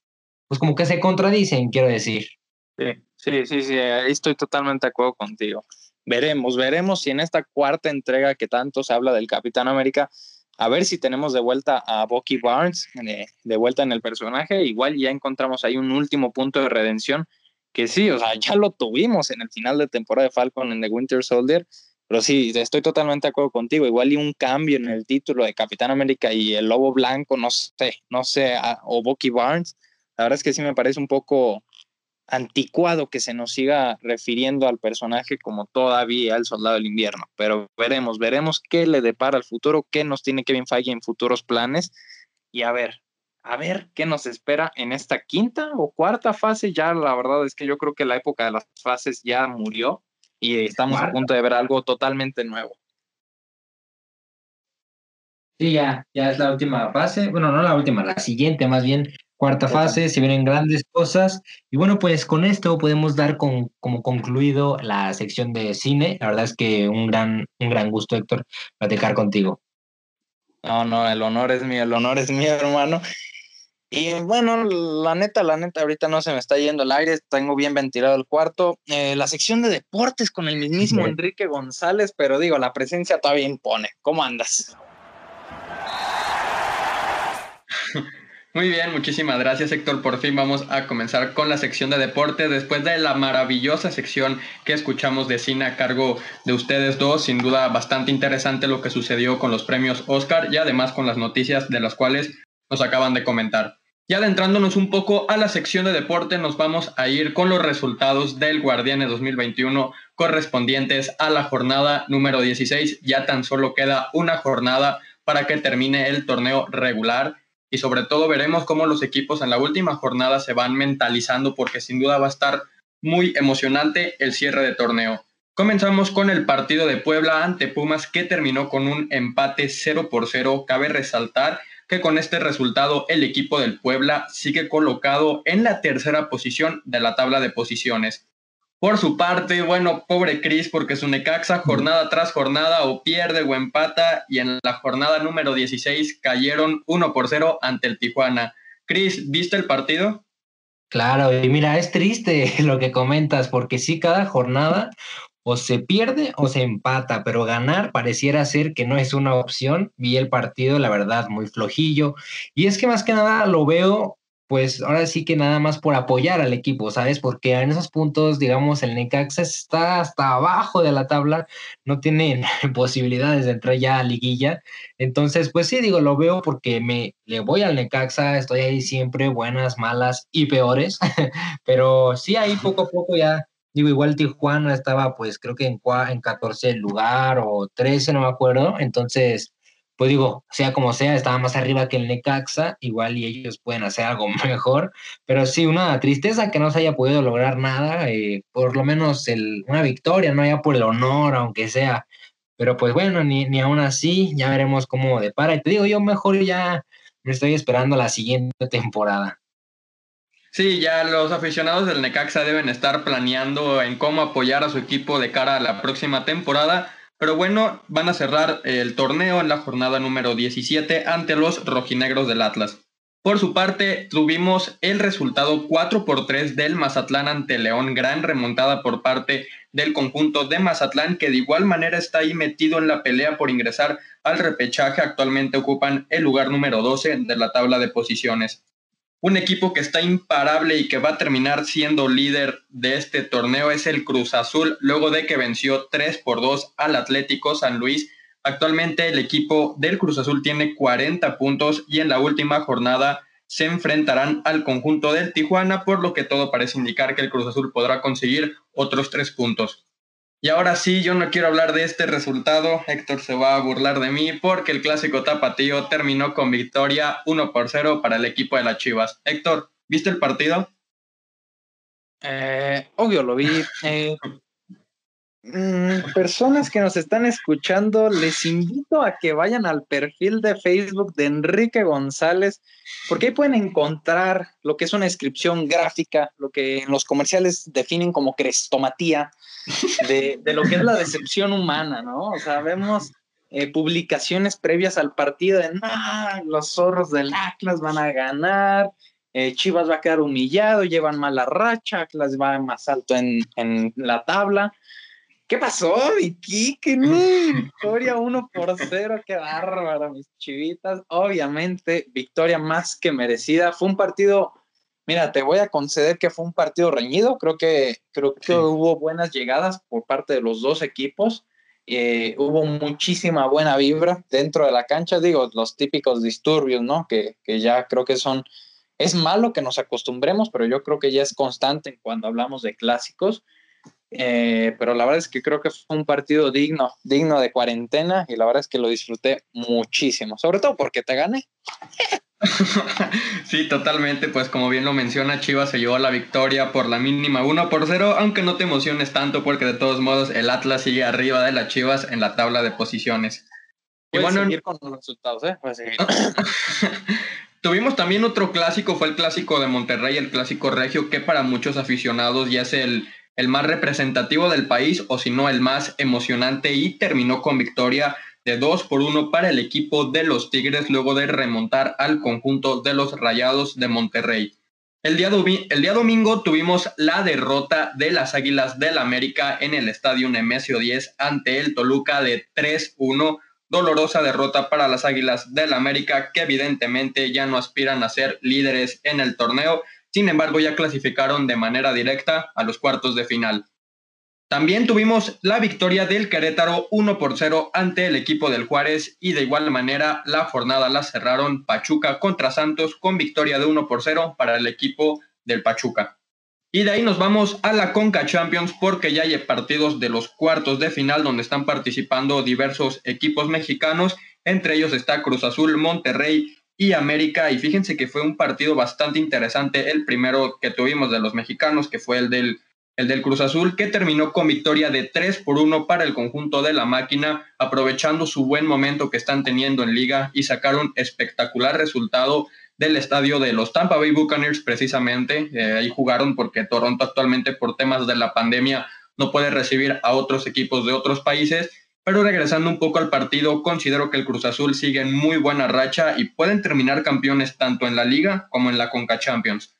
pues como que se contradicen, quiero decir. Sí, sí, sí, sí, ahí estoy totalmente de acuerdo contigo. Veremos, veremos si en esta cuarta entrega que tanto se habla del Capitán América, a ver si tenemos de vuelta a Bucky Barnes, eh, de vuelta en el personaje, igual ya encontramos ahí un último punto de redención, que sí, o sea, ya lo tuvimos en el final de temporada de Falcon en The Winter Soldier, pero sí, estoy totalmente de acuerdo contigo. Igual y un cambio en el título de Capitán América y el Lobo Blanco, no sé, no sé, o Bucky Barnes, la verdad es que sí me parece un poco anticuado que se nos siga refiriendo al personaje como todavía el soldado del invierno, pero veremos, veremos qué le depara al futuro, qué nos tiene Kevin Feige en futuros planes y a ver, a ver qué nos espera en esta quinta o cuarta fase, ya la verdad es que yo creo que la época de las fases ya murió y estamos a punto de ver algo totalmente nuevo. Sí, ya, ya es la última fase, bueno, no la última, la siguiente más bien, Cuarta fase, se vienen grandes cosas. Y bueno, pues con esto podemos dar con, como concluido la sección de cine. La verdad es que un gran, un gran gusto, Héctor, platicar contigo. No, no, el honor es mío, el honor es mío, hermano. Y bueno, la neta, la neta, ahorita no se me está yendo el aire, tengo bien ventilado el cuarto. Eh, la sección de deportes con el mismísimo Enrique González, pero digo, la presencia todavía impone. ¿Cómo andas? Muy bien, muchísimas gracias Héctor. Por fin vamos a comenzar con la sección de deporte después de la maravillosa sección que escuchamos de cine a cargo de ustedes dos. Sin duda bastante interesante lo que sucedió con los premios Oscar y además con las noticias de las cuales nos acaban de comentar. Y adentrándonos un poco a la sección de deporte, nos vamos a ir con los resultados del Guardiane 2021 correspondientes a la jornada número 16. Ya tan solo queda una jornada para que termine el torneo regular y sobre todo veremos cómo los equipos en la última jornada se van mentalizando porque sin duda va a estar muy emocionante el cierre de torneo. Comenzamos con el partido de Puebla ante Pumas que terminó con un empate 0 por 0. Cabe resaltar que con este resultado el equipo del Puebla sigue colocado en la tercera posición de la tabla de posiciones. Por su parte, bueno, pobre Cris, porque su Necaxa jornada tras jornada o pierde o empata y en la jornada número 16 cayeron 1 por 0 ante el Tijuana. Cris, ¿viste el partido? Claro, y mira, es triste lo que comentas, porque sí, cada jornada o se pierde o se empata, pero ganar pareciera ser que no es una opción. Vi el partido, la verdad, muy flojillo. Y es que más que nada lo veo pues ahora sí que nada más por apoyar al equipo, ¿sabes? Porque en esos puntos, digamos, el Necaxa está hasta abajo de la tabla, no tiene posibilidades de entrar ya a liguilla. Entonces, pues sí, digo, lo veo porque me le voy al Necaxa, estoy ahí siempre, buenas, malas y peores, pero sí, ahí poco a poco ya, digo, igual Tijuana estaba, pues creo que en, en 14 lugar o 13, no me acuerdo, entonces pues digo, sea como sea, estaba más arriba que el Necaxa, igual y ellos pueden hacer algo mejor, pero sí, una tristeza que no se haya podido lograr nada, eh, por lo menos el, una victoria, no haya por el honor, aunque sea, pero pues bueno, ni, ni aún así, ya veremos cómo depara, y te digo, yo mejor ya me estoy esperando la siguiente temporada. Sí, ya los aficionados del Necaxa deben estar planeando en cómo apoyar a su equipo de cara a la próxima temporada pero bueno, van a cerrar el torneo en la jornada número 17 ante los rojinegros del Atlas. Por su parte, tuvimos el resultado 4 por 3 del Mazatlán ante León, gran remontada por parte del conjunto de Mazatlán, que de igual manera está ahí metido en la pelea por ingresar al repechaje. Actualmente ocupan el lugar número 12 de la tabla de posiciones un equipo que está imparable y que va a terminar siendo líder de este torneo es el Cruz Azul, luego de que venció 3 por 2 al Atlético San Luis. Actualmente el equipo del Cruz Azul tiene 40 puntos y en la última jornada se enfrentarán al conjunto del Tijuana, por lo que todo parece indicar que el Cruz Azul podrá conseguir otros 3 puntos. Y ahora sí, yo no quiero hablar de este resultado, Héctor se va a burlar de mí porque el clásico tapatío terminó con victoria 1 por 0 para el equipo de las Chivas. Héctor, ¿viste el partido? Eh, obvio, lo vi. Eh, mm, personas que nos están escuchando, les invito a que vayan al perfil de Facebook de Enrique González, porque ahí pueden encontrar lo que es una descripción gráfica, lo que en los comerciales definen como crestomatía de, lo que es la decepción humana, ¿no? O sea, vemos eh, publicaciones previas al partido de, nah, los zorros del Atlas van a ganar, eh, Chivas va a quedar humillado, llevan mala racha, Atlas va más alto en, en la tabla. ¿Qué pasó, Vicky? ¿Qué victoria 1 por 0, qué bárbaro, mis chivitas. Obviamente, victoria más que merecida. Fue un partido Mira, te voy a conceder que fue un partido reñido. Creo que, creo que hubo buenas llegadas por parte de los dos equipos. Eh, hubo muchísima buena vibra dentro de la cancha. Digo, los típicos disturbios, ¿no? Que, que ya creo que son. Es malo que nos acostumbremos, pero yo creo que ya es constante cuando hablamos de clásicos. Eh, pero la verdad es que creo que fue un partido digno, digno de cuarentena y la verdad es que lo disfruté muchísimo, sobre todo porque te gané. sí, totalmente. Pues como bien lo menciona, Chivas se llevó la victoria por la mínima 1 por 0, aunque no te emociones tanto porque de todos modos el Atlas sigue arriba de las Chivas en la tabla de posiciones. y bueno, seguir con los resultados, ¿eh? Tuvimos también otro clásico, fue el clásico de Monterrey, el clásico regio, que para muchos aficionados ya es el, el más representativo del país, o si no el más emocionante, y terminó con victoria de 2 por 1 para el equipo de los Tigres luego de remontar al conjunto de los Rayados de Monterrey. El día, el día, domingo tuvimos la derrota de las Águilas del América en el estadio Nemesio 10 ante el Toluca de 3-1. Dolorosa derrota para las Águilas del América que evidentemente ya no aspiran a ser líderes en el torneo. Sin embargo, ya clasificaron de manera directa a los cuartos de final. También tuvimos la victoria del Querétaro 1 por 0 ante el equipo del Juárez y de igual manera la jornada la cerraron Pachuca contra Santos con victoria de 1 por 0 para el equipo del Pachuca. Y de ahí nos vamos a la Conca Champions porque ya hay partidos de los cuartos de final donde están participando diversos equipos mexicanos, entre ellos está Cruz Azul, Monterrey y América y fíjense que fue un partido bastante interesante el primero que tuvimos de los mexicanos que fue el del el del Cruz Azul, que terminó con victoria de 3 por 1 para el conjunto de la máquina, aprovechando su buen momento que están teniendo en liga y sacaron espectacular resultado del estadio de los Tampa Bay Buccaneers precisamente. Eh, ahí jugaron porque Toronto actualmente por temas de la pandemia no puede recibir a otros equipos de otros países. Pero regresando un poco al partido, considero que el Cruz Azul sigue en muy buena racha y pueden terminar campeones tanto en la liga como en la Conca Champions.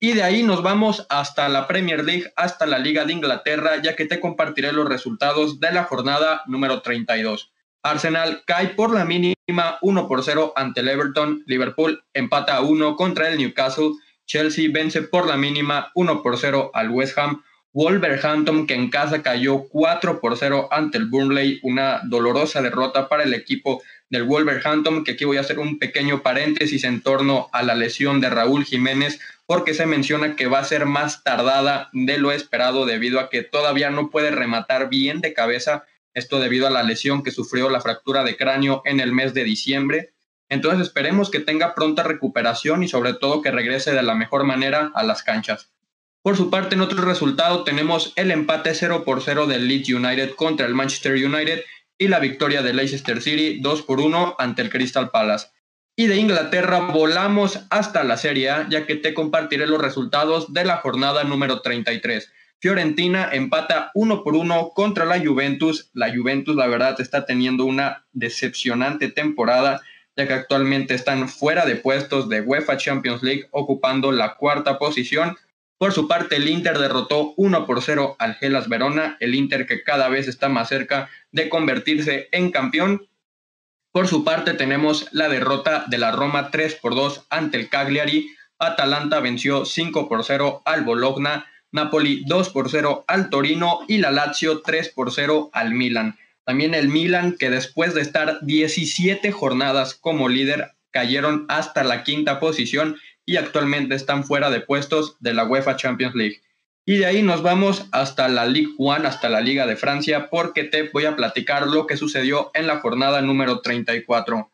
Y de ahí nos vamos hasta la Premier League, hasta la Liga de Inglaterra, ya que te compartiré los resultados de la jornada número 32. Arsenal cae por la mínima 1 por 0 ante el Everton, Liverpool empata a 1 contra el Newcastle, Chelsea vence por la mínima 1 por 0 al West Ham, Wolverhampton que en casa cayó 4 por 0 ante el Burnley, una dolorosa derrota para el equipo del Wolverhampton, que aquí voy a hacer un pequeño paréntesis en torno a la lesión de Raúl Jiménez, porque se menciona que va a ser más tardada de lo esperado debido a que todavía no puede rematar bien de cabeza esto debido a la lesión que sufrió la fractura de cráneo en el mes de diciembre. Entonces esperemos que tenga pronta recuperación y sobre todo que regrese de la mejor manera a las canchas. Por su parte, en otro resultado tenemos el empate 0 por 0 del Leeds United contra el Manchester United y la victoria de Leicester City 2 por 1 ante el Crystal Palace. Y de Inglaterra volamos hasta la Serie A, ya que te compartiré los resultados de la jornada número 33. Fiorentina empata uno por uno contra la Juventus. La Juventus, la verdad, está teniendo una decepcionante temporada, ya que actualmente están fuera de puestos de UEFA Champions League, ocupando la cuarta posición. Por su parte, el Inter derrotó 1 por 0 al Gelas Verona, el Inter que cada vez está más cerca de convertirse en campeón. Por su parte, tenemos la derrota de la Roma 3 por 2 ante el Cagliari. Atalanta venció 5 por 0 al Bologna. Napoli 2 por 0 al Torino y la Lazio 3 por 0 al Milan. También el Milan, que después de estar 17 jornadas como líder, cayeron hasta la quinta posición y actualmente están fuera de puestos de la UEFA Champions League. Y de ahí nos vamos hasta la Ligue 1, hasta la Liga de Francia, porque te voy a platicar lo que sucedió en la jornada número 34.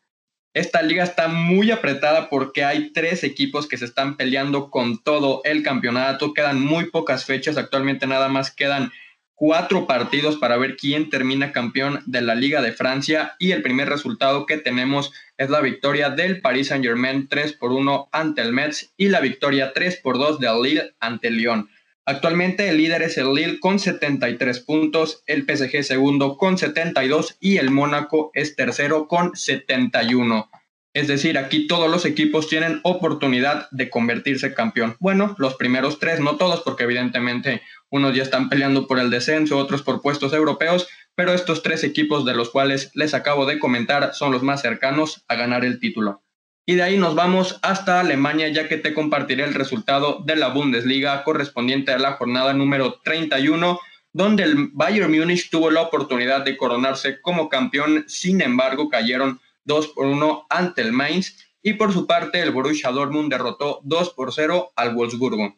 Esta liga está muy apretada porque hay tres equipos que se están peleando con todo el campeonato. Quedan muy pocas fechas. Actualmente nada más quedan cuatro partidos para ver quién termina campeón de la Liga de Francia. Y el primer resultado que tenemos es la victoria del Paris Saint Germain 3 por 1 ante el Metz y la victoria 3 por 2 del Lille ante el Lyon. Actualmente el líder es el Lille con 73 puntos, el PSG segundo con 72 y el Mónaco es tercero con 71. Es decir, aquí todos los equipos tienen oportunidad de convertirse campeón. Bueno, los primeros tres, no todos, porque evidentemente unos ya están peleando por el descenso, otros por puestos europeos, pero estos tres equipos de los cuales les acabo de comentar son los más cercanos a ganar el título. Y de ahí nos vamos hasta Alemania, ya que te compartiré el resultado de la Bundesliga correspondiente a la jornada número 31, donde el Bayern Múnich tuvo la oportunidad de coronarse como campeón, sin embargo cayeron 2 por 1 ante el Mainz y por su parte el Borussia Dortmund derrotó 2 por 0 al Wolfsburgo.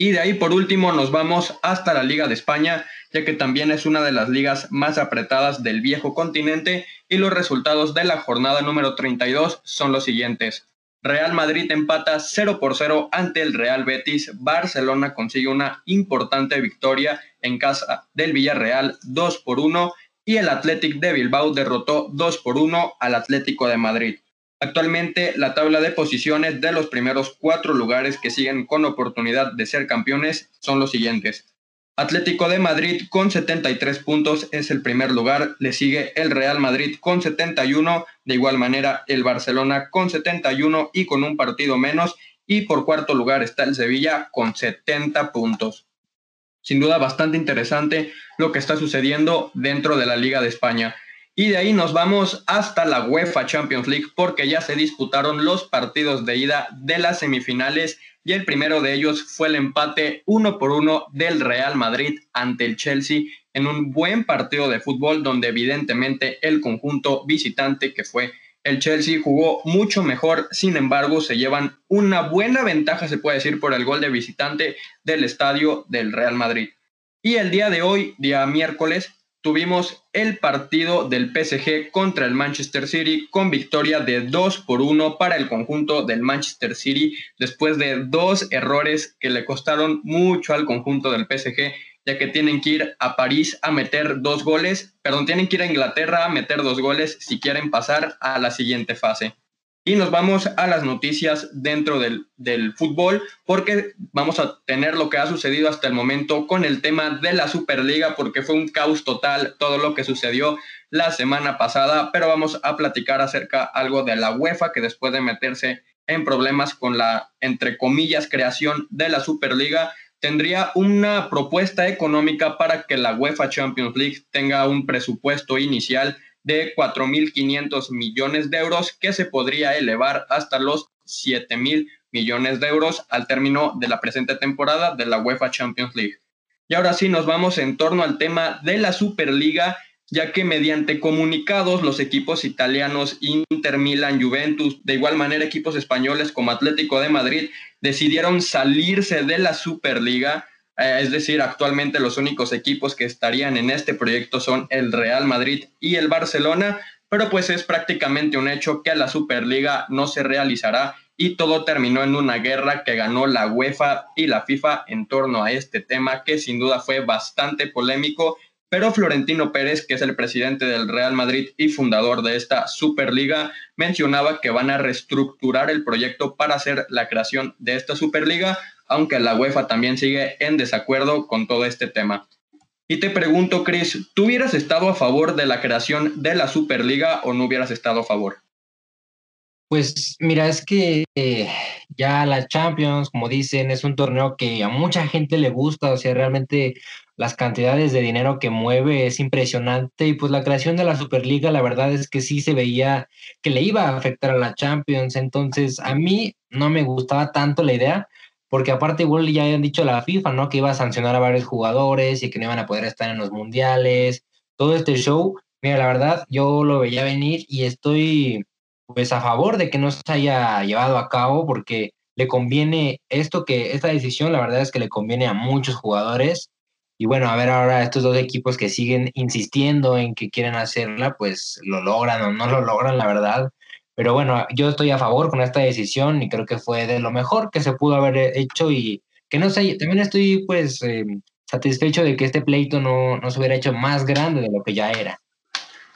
Y de ahí por último nos vamos hasta la Liga de España, ya que también es una de las ligas más apretadas del viejo continente y los resultados de la jornada número 32 son los siguientes. Real Madrid empata 0 por 0 ante el Real Betis, Barcelona consigue una importante victoria en casa del Villarreal 2 por 1 y el Athletic de Bilbao derrotó 2 por 1 al Atlético de Madrid. Actualmente la tabla de posiciones de los primeros cuatro lugares que siguen con oportunidad de ser campeones son los siguientes. Atlético de Madrid con 73 puntos es el primer lugar, le sigue el Real Madrid con 71, de igual manera el Barcelona con 71 y con un partido menos, y por cuarto lugar está el Sevilla con 70 puntos. Sin duda bastante interesante lo que está sucediendo dentro de la Liga de España. Y de ahí nos vamos hasta la UEFA Champions League porque ya se disputaron los partidos de ida de las semifinales y el primero de ellos fue el empate uno por uno del Real Madrid ante el Chelsea en un buen partido de fútbol donde evidentemente el conjunto visitante que fue el Chelsea jugó mucho mejor, sin embargo se llevan una buena ventaja, se puede decir, por el gol de visitante del estadio del Real Madrid. Y el día de hoy, día miércoles, tuvimos el partido del PSG contra el Manchester City con victoria de 2 por 1 para el conjunto del Manchester City después de dos errores que le costaron mucho al conjunto del PSG ya que tienen que ir a París a meter dos goles, perdón, tienen que ir a Inglaterra a meter dos goles si quieren pasar a la siguiente fase. Y nos vamos a las noticias dentro del, del, fútbol, porque vamos a tener lo que ha sucedido hasta el momento con el tema de la Superliga, porque fue un caos total todo lo que sucedió la semana pasada, pero vamos a platicar acerca algo de la UEFA, que después de meterse en problemas con la, entre comillas, creación de la Superliga, tendría una propuesta económica para que la UEFA Champions League tenga un presupuesto inicial de 4.500 millones de euros que se podría elevar hasta los 7.000 millones de euros al término de la presente temporada de la UEFA Champions League. Y ahora sí nos vamos en torno al tema de la Superliga, ya que mediante comunicados los equipos italianos Inter, Milan, Juventus, de igual manera equipos españoles como Atlético de Madrid, decidieron salirse de la Superliga es decir, actualmente los únicos equipos que estarían en este proyecto son el Real Madrid y el Barcelona, pero pues es prácticamente un hecho que la Superliga no se realizará y todo terminó en una guerra que ganó la UEFA y la FIFA en torno a este tema que sin duda fue bastante polémico, pero Florentino Pérez, que es el presidente del Real Madrid y fundador de esta Superliga, mencionaba que van a reestructurar el proyecto para hacer la creación de esta Superliga, aunque la UEFA también sigue en desacuerdo con todo este tema. Y te pregunto, Chris, ¿tú hubieras estado a favor de la creación de la Superliga o no hubieras estado a favor? Pues mira, es que eh, ya la Champions, como dicen, es un torneo que a mucha gente le gusta, o sea, realmente las cantidades de dinero que mueve es impresionante y pues la creación de la Superliga, la verdad es que sí se veía que le iba a afectar a la Champions, entonces a mí no me gustaba tanto la idea, porque aparte igual ya habían dicho la FIFA, ¿no? Que iba a sancionar a varios jugadores y que no iban a poder estar en los mundiales, todo este show. Mira, la verdad, yo lo veía venir y estoy pues a favor de que no se haya llevado a cabo porque le conviene esto que esta decisión, la verdad es que le conviene a muchos jugadores. Y bueno, a ver ahora estos dos equipos que siguen insistiendo en que quieren hacerla, pues lo logran o no lo logran, la verdad. Pero bueno, yo estoy a favor con esta decisión y creo que fue de lo mejor que se pudo haber hecho y que no sé, también estoy pues eh, satisfecho de que este pleito no, no se hubiera hecho más grande de lo que ya era.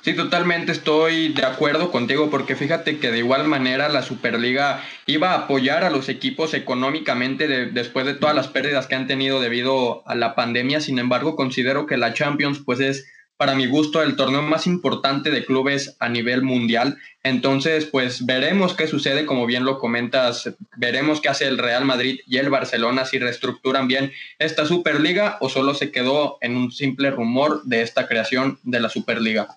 Sí, totalmente estoy de acuerdo contigo porque fíjate que de igual manera la Superliga iba a apoyar a los equipos económicamente después de todas las pérdidas que han tenido debido a la pandemia. Sin embargo, considero que la Champions pues es para mi gusto, el torneo más importante de clubes a nivel mundial. Entonces, pues veremos qué sucede, como bien lo comentas, veremos qué hace el Real Madrid y el Barcelona, si reestructuran bien esta Superliga o solo se quedó en un simple rumor de esta creación de la Superliga.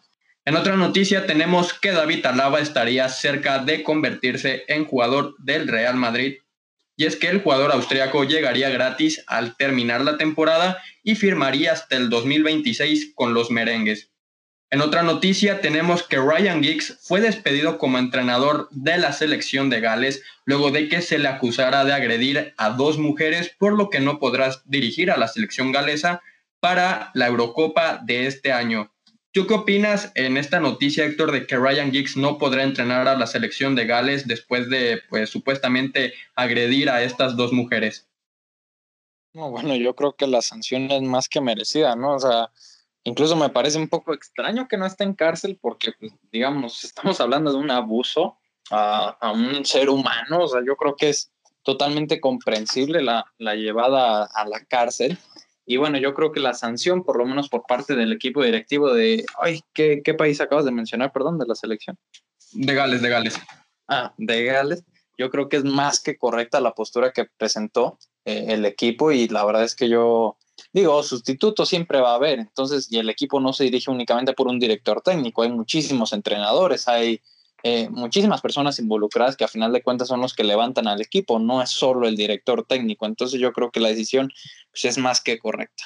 En otra noticia tenemos que David Alaba estaría cerca de convertirse en jugador del Real Madrid y es que el jugador austriaco llegaría gratis al terminar la temporada y firmaría hasta el 2026 con los merengues. En otra noticia tenemos que Ryan Giggs fue despedido como entrenador de la selección de Gales luego de que se le acusara de agredir a dos mujeres por lo que no podrá dirigir a la selección galesa para la Eurocopa de este año. ¿Tú qué opinas en esta noticia, Héctor, de que Ryan Giggs no podrá entrenar a la selección de Gales después de, pues, supuestamente agredir a estas dos mujeres? No, bueno, yo creo que la sanción es más que merecida, ¿no? O sea, incluso me parece un poco extraño que no esté en cárcel porque, pues, digamos, estamos hablando de un abuso a, un ser humano, o sea, yo creo que es totalmente comprensible la, la llevada a la cárcel y bueno, yo creo que la sanción, por lo menos por parte del equipo directivo de, ay, ¿qué, qué país acabas de mencionar, perdón, de la selección? De Gales, de Gales. Ah, de Gales. Yo creo que es más que correcta la postura que presentó eh, el equipo y la verdad es que yo digo, sustituto siempre va a haber, entonces, y el equipo no se dirige únicamente por un director técnico, hay muchísimos entrenadores, hay eh, muchísimas personas involucradas que a final de cuentas son los que levantan al equipo, no es solo el director técnico. Entonces yo creo que la decisión pues, es más que correcta.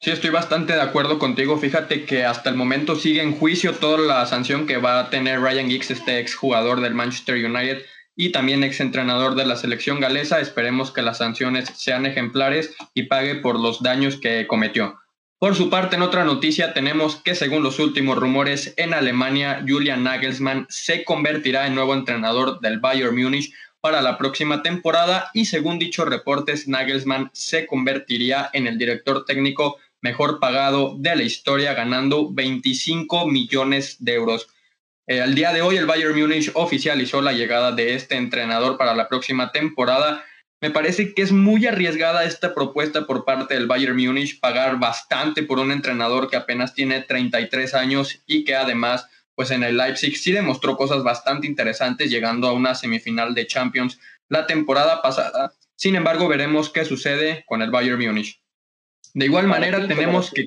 Sí, estoy bastante de acuerdo contigo. Fíjate que hasta el momento sigue en juicio toda la sanción que va a tener Ryan Giggs, este ex jugador del Manchester United y también ex entrenador de la selección galesa. Esperemos que las sanciones sean ejemplares y pague por los daños que cometió. Por su parte, en otra noticia tenemos que según los últimos rumores en Alemania, Julian Nagelsmann se convertirá en nuevo entrenador del Bayern Múnich para la próxima temporada y según dichos reportes, Nagelsmann se convertiría en el director técnico mejor pagado de la historia ganando 25 millones de euros. Eh, al día de hoy el Bayern Múnich oficializó la llegada de este entrenador para la próxima temporada. Me parece que es muy arriesgada esta propuesta por parte del Bayern Múnich, pagar bastante por un entrenador que apenas tiene 33 años y que además, pues en el Leipzig sí demostró cosas bastante interesantes, llegando a una semifinal de Champions la temporada pasada. Sin embargo, veremos qué sucede con el Bayern Múnich. De igual manera, tenemos que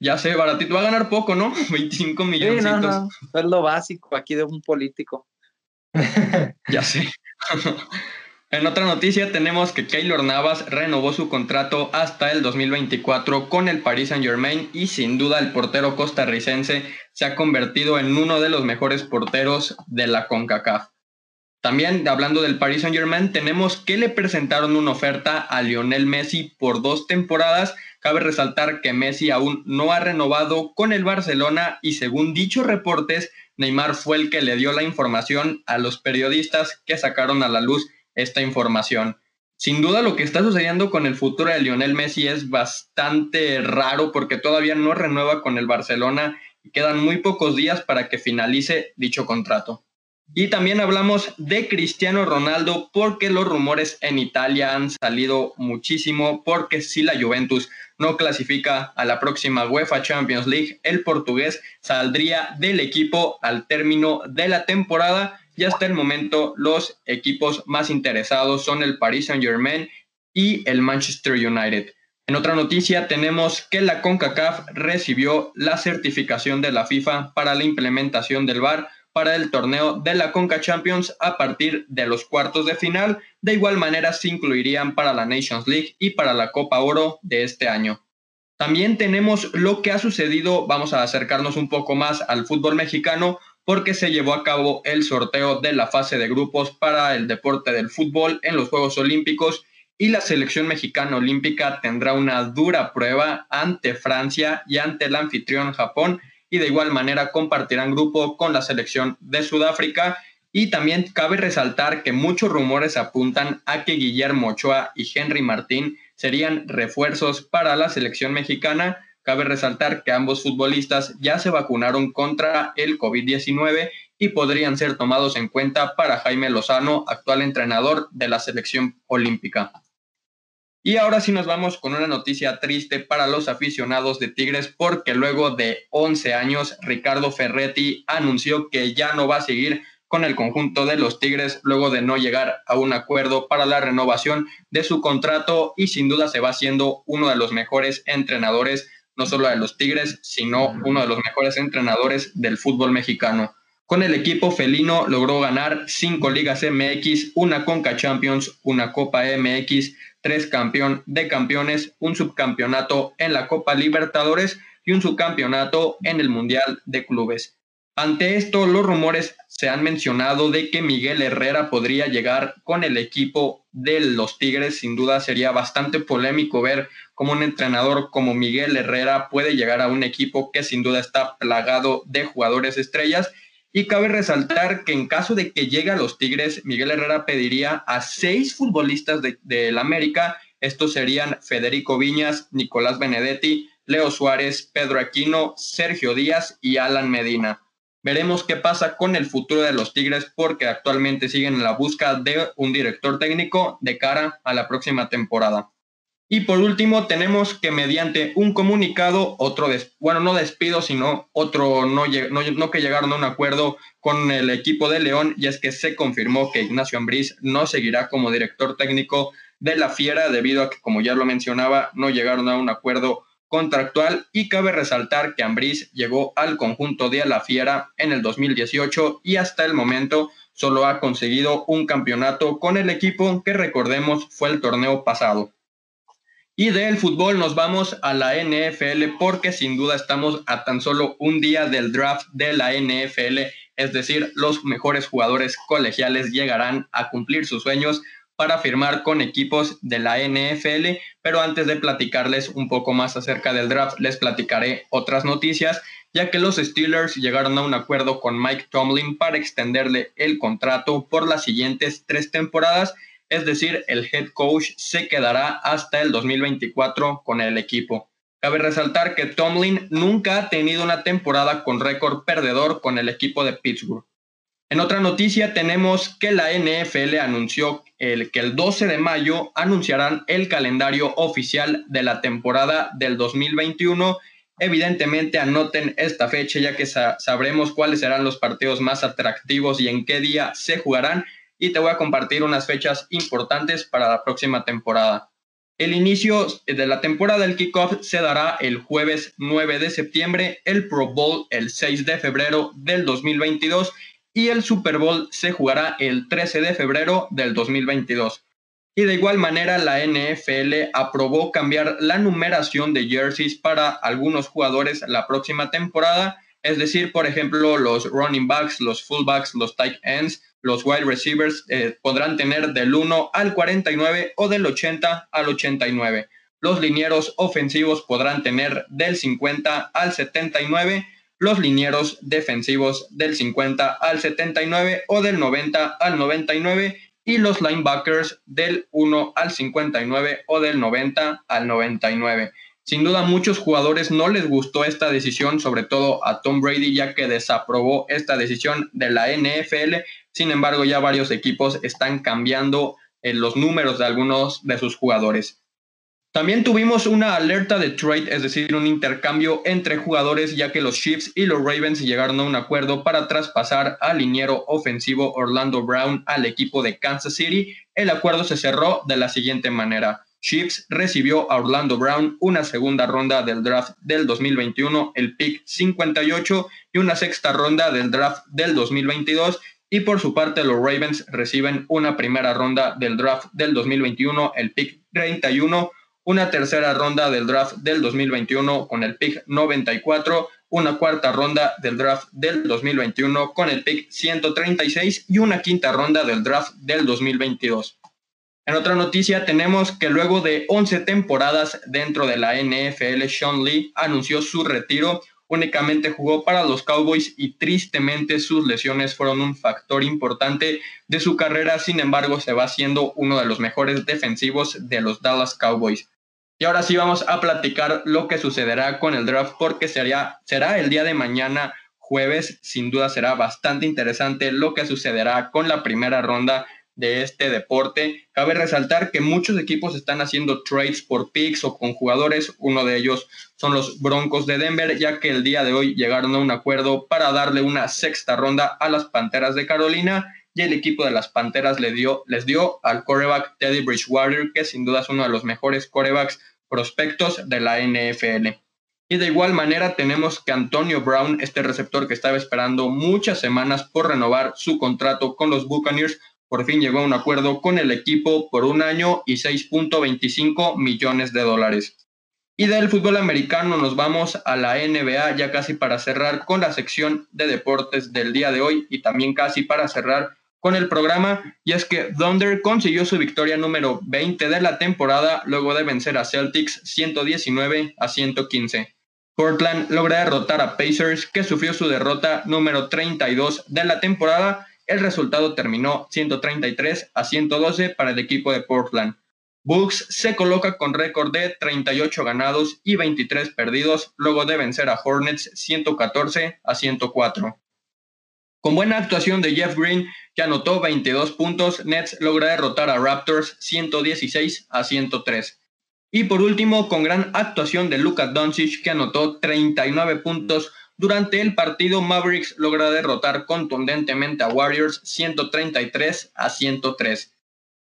ya sé, baratito. Va a ganar poco, ¿no? 25 millones. Es lo básico aquí de un político. ya sé. en otra noticia tenemos que Keylor Navas renovó su contrato hasta el 2024 con el Paris Saint Germain y sin duda el portero costarricense se ha convertido en uno de los mejores porteros de la CONCACAF. También hablando del Paris Saint Germain, tenemos que le presentaron una oferta a Lionel Messi por dos temporadas Cabe resaltar que Messi aún no ha renovado con el Barcelona y según dichos reportes, Neymar fue el que le dio la información a los periodistas que sacaron a la luz esta información. Sin duda lo que está sucediendo con el futuro de Lionel Messi es bastante raro porque todavía no renueva con el Barcelona y quedan muy pocos días para que finalice dicho contrato. Y también hablamos de Cristiano Ronaldo porque los rumores en Italia han salido muchísimo porque si la Juventus no clasifica a la próxima UEFA Champions League, el portugués saldría del equipo al término de la temporada y hasta el momento los equipos más interesados son el Paris Saint-Germain y el Manchester United. En otra noticia tenemos que la CONCACAF recibió la certificación de la FIFA para la implementación del VAR para el torneo de la Conca Champions a partir de los cuartos de final. De igual manera se incluirían para la Nations League y para la Copa Oro de este año. También tenemos lo que ha sucedido, vamos a acercarnos un poco más al fútbol mexicano porque se llevó a cabo el sorteo de la fase de grupos para el deporte del fútbol en los Juegos Olímpicos y la selección mexicana olímpica tendrá una dura prueba ante Francia y ante el anfitrión Japón y de igual manera compartirán grupo con la selección de Sudáfrica. Y también cabe resaltar que muchos rumores apuntan a que Guillermo Ochoa y Henry Martín serían refuerzos para la selección mexicana. Cabe resaltar que ambos futbolistas ya se vacunaron contra el COVID-19 y podrían ser tomados en cuenta para Jaime Lozano, actual entrenador de la selección olímpica. Y ahora sí nos vamos con una noticia triste para los aficionados de Tigres porque luego de 11 años Ricardo Ferretti anunció que ya no va a seguir con el conjunto de los Tigres luego de no llegar a un acuerdo para la renovación de su contrato y sin duda se va siendo uno de los mejores entrenadores, no solo de los Tigres, sino uno de los mejores entrenadores del fútbol mexicano. Con el equipo felino logró ganar cinco ligas MX, una Conca Champions, una Copa MX, tres campeón de campeones, un subcampeonato en la Copa Libertadores y un subcampeonato en el Mundial de Clubes. Ante esto, los rumores se han mencionado de que Miguel Herrera podría llegar con el equipo de los Tigres. Sin duda sería bastante polémico ver cómo un entrenador como Miguel Herrera puede llegar a un equipo que sin duda está plagado de jugadores estrellas y cabe resaltar que en caso de que llegue a los Tigres, Miguel Herrera pediría a seis futbolistas del de, América. Estos serían Federico Viñas, Nicolás Benedetti, Leo Suárez, Pedro Aquino, Sergio Díaz y Alan Medina. Veremos qué pasa con el futuro de los Tigres porque actualmente siguen en la busca de un director técnico de cara a la próxima temporada. Y por último, tenemos que mediante un comunicado, otro, bueno, no despido, sino otro, no, no, que llegaron a un acuerdo con el equipo de León, y es que se confirmó que Ignacio Ambriz no seguirá como director técnico de la Fiera, debido a que, como ya lo mencionaba, no llegaron a un acuerdo contractual y cabe resaltar que Ambriz llegó al conjunto de la Fiera en el 2018 y hasta el momento solo ha conseguido un campeonato con el equipo que recordemos fue el torneo pasado. Y del fútbol nos vamos a la NFL porque sin duda estamos a tan solo un día del draft de la NFL, es decir, los mejores jugadores colegiales llegarán a cumplir sus sueños para firmar con equipos de la NFL, pero antes de platicarles un poco más acerca del draft, les platicaré otras noticias, ya que los Steelers llegaron a un acuerdo con Mike Tomlin para extenderle el contrato por las siguientes tres temporadas es decir, el head coach se quedará hasta el 2024 con el equipo. Cabe resaltar que Tomlin nunca ha tenido una temporada con récord perdedor con el equipo de Pittsburgh. En otra noticia tenemos que la NFL anunció el, que el 12 de mayo anunciarán el calendario oficial de la temporada del 2021. Evidentemente anoten esta fecha ya que sabremos cuáles serán los partidos más atractivos y en qué día se jugarán y te voy a compartir unas fechas importantes para la próxima temporada. El inicio de la temporada del kickoff se dará el jueves 9 de septiembre, el Pro Bowl el 6 de febrero del 2022 y el Super Bowl se jugará el 13 de febrero del 2022. Y de igual manera la NFL aprobó cambiar la numeración de jerseys para algunos jugadores la próxima temporada, es decir, por ejemplo, los running backs, los fullbacks, los tight ends, los wide receivers eh, podrán tener del 1 al 49 o del 80 al 89. Los linieros ofensivos podrán tener del 50 al 79 los linieros defensivos del 50 al 79 o del 90 al 99 y los linebackers del 1 al 59 o del 90 al 99. Sin duda muchos jugadores no les gustó esta decisión, sobre todo a Tom Brady, ya que desaprobó esta decisión de la NFL. Sin embargo, ya varios equipos están cambiando eh, los números de algunos de sus jugadores. También tuvimos una alerta de trade, es decir, un intercambio entre jugadores, ya que los Chiefs y los Ravens llegaron a un acuerdo para traspasar al liniero ofensivo Orlando Brown al equipo de Kansas City. El acuerdo se cerró de la siguiente manera. Chiefs recibió a Orlando Brown una segunda ronda del draft del 2021, el pick 58, y una sexta ronda del draft del 2022. Y por su parte, los Ravens reciben una primera ronda del draft del 2021, el pick 31 una tercera ronda del draft del 2021 con el pick 94, una cuarta ronda del draft del 2021 con el pick 136 y una quinta ronda del draft del 2022. En otra noticia tenemos que luego de 11 temporadas dentro de la NFL, Sean Lee anunció su retiro. Únicamente jugó para los Cowboys y tristemente sus lesiones fueron un factor importante de su carrera. Sin embargo, se va siendo uno de los mejores defensivos de los Dallas Cowboys. Y ahora sí vamos a platicar lo que sucederá con el draft porque sería, será el día de mañana jueves. Sin duda será bastante interesante lo que sucederá con la primera ronda de este deporte. Cabe resaltar que muchos equipos están haciendo trades por picks o con jugadores. Uno de ellos son los Broncos de Denver, ya que el día de hoy llegaron a un acuerdo para darle una sexta ronda a las Panteras de Carolina y el equipo de las Panteras le dio, les dio al coreback Teddy Bridgewater, que sin duda es uno de los mejores corebacks prospectos de la NFL. Y de igual manera tenemos que Antonio Brown, este receptor que estaba esperando muchas semanas por renovar su contrato con los Buccaneers, por fin llegó a un acuerdo con el equipo por un año y 6.25 millones de dólares. Y del fútbol americano nos vamos a la NBA ya casi para cerrar con la sección de deportes del día de hoy y también casi para cerrar con el programa y es que Thunder consiguió su victoria número 20 de la temporada luego de vencer a Celtics 119 a 115. Portland logra derrotar a Pacers que sufrió su derrota número 32 de la temporada. El resultado terminó 133 a 112 para el equipo de Portland. Bucks se coloca con récord de 38 ganados y 23 perdidos luego de vencer a Hornets 114 a 104. Con buena actuación de Jeff Green, que anotó 22 puntos, Nets logra derrotar a Raptors 116 a 103. Y por último, con gran actuación de Luka Doncic, que anotó 39 puntos durante el partido, Mavericks logra derrotar contundentemente a Warriors 133 a 103.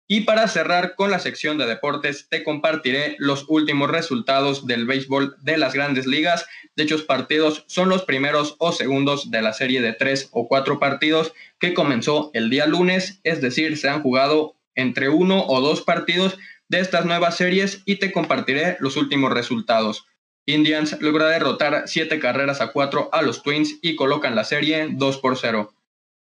Y para cerrar con la sección de deportes, te compartiré los últimos resultados del béisbol de las grandes ligas. Dichos partidos son los primeros o segundos de la serie de tres o cuatro partidos que comenzó el día lunes, es decir, se han jugado entre uno o dos partidos de estas nuevas series y te compartiré los últimos resultados. Indians logra derrotar siete carreras a cuatro a los Twins y colocan la serie 2 por 0.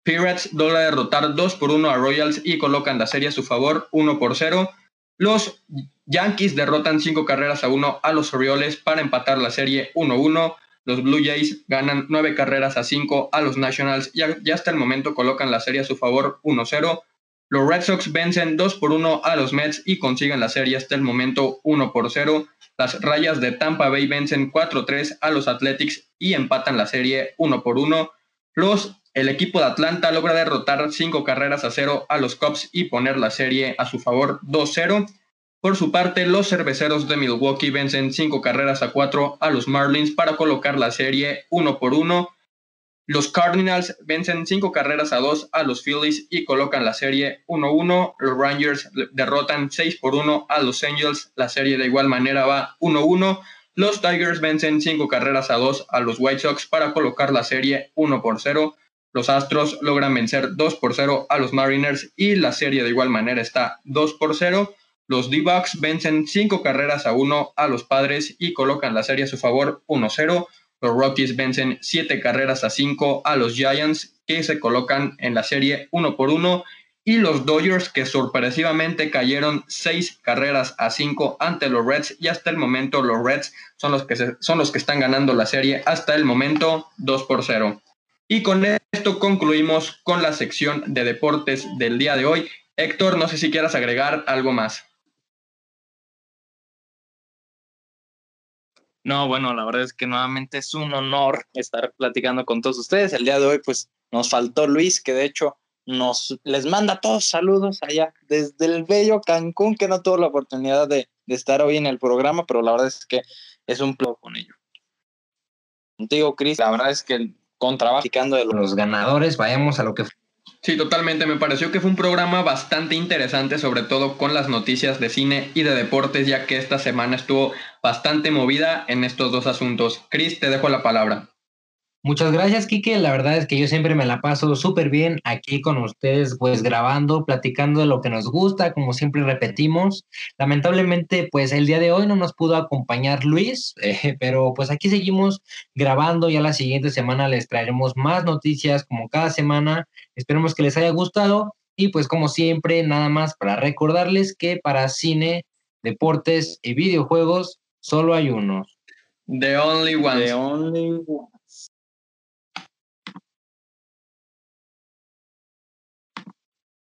Pirates logra derrotar 2 por 1 a Royals y colocan la serie a su favor 1 por 0. Los Yankees derrotan 5 carreras a 1 a los Orioles para empatar la serie 1-1. Los Blue Jays ganan 9 carreras a 5 a los Nationals y, hasta el momento colocan la serie a su favor 1-0. Los Red Sox vencen 2 por 1 a los Mets y consiguen la serie hasta el momento 1 por 0. Las rayas de Tampa Bay vencen 4-3 a los Athletics y empatan la serie 1 por 1. Los, el equipo de Atlanta logra derrotar 5 carreras a 0 a los Cubs y poner la serie a su favor 2-0. Por su parte, los cerveceros de Milwaukee vencen 5 carreras a 4 a los Marlins para colocar la serie 1 por 1. Los Cardinals vencen cinco carreras a dos a los Phillies y colocan la serie 1-1. Los Rangers derrotan 6 por 1 a los Angels. La serie de igual manera va 1-1. Los Tigers vencen cinco carreras a dos a los White Sox para colocar la serie 1 por 0. Los Astros logran vencer 2 por 0 a los Mariners y la serie de igual manera está 2 por 0. Los D-Bucks vencen cinco carreras a 1 a los Padres y colocan la serie a su favor 1-0. Los Rockies vencen 7 carreras a 5 a los Giants, que se colocan en la serie 1 por 1. Y los Dodgers, que sorpresivamente cayeron 6 carreras a 5 ante los Reds. Y hasta el momento los Reds son los que, son los que están ganando la serie. Hasta el momento 2 por 0. Y con esto concluimos con la sección de deportes del día de hoy. Héctor, no sé si quieras agregar algo más. No, bueno, la verdad es que nuevamente es un honor estar platicando con todos ustedes. El día de hoy, pues, nos faltó Luis, que de hecho nos les manda todos saludos allá desde el bello Cancún, que no tuvo la oportunidad de, estar hoy en el programa, pero la verdad es que es un plan con ello. Contigo, Cris, la verdad es que con trabajo de los ganadores, vayamos a lo que Sí, totalmente. Me pareció que fue un programa bastante interesante, sobre todo con las noticias de cine y de deportes, ya que esta semana estuvo bastante movida en estos dos asuntos. Chris, te dejo la palabra. Muchas gracias, Kike. La verdad es que yo siempre me la paso súper bien aquí con ustedes, pues grabando, platicando de lo que nos gusta, como siempre repetimos. Lamentablemente, pues el día de hoy no nos pudo acompañar Luis, eh, pero pues aquí seguimos grabando. Ya la siguiente semana les traeremos más noticias como cada semana. Esperemos que les haya gustado. Y pues como siempre, nada más para recordarles que para cine, deportes y videojuegos solo hay unos. The only one. The only one.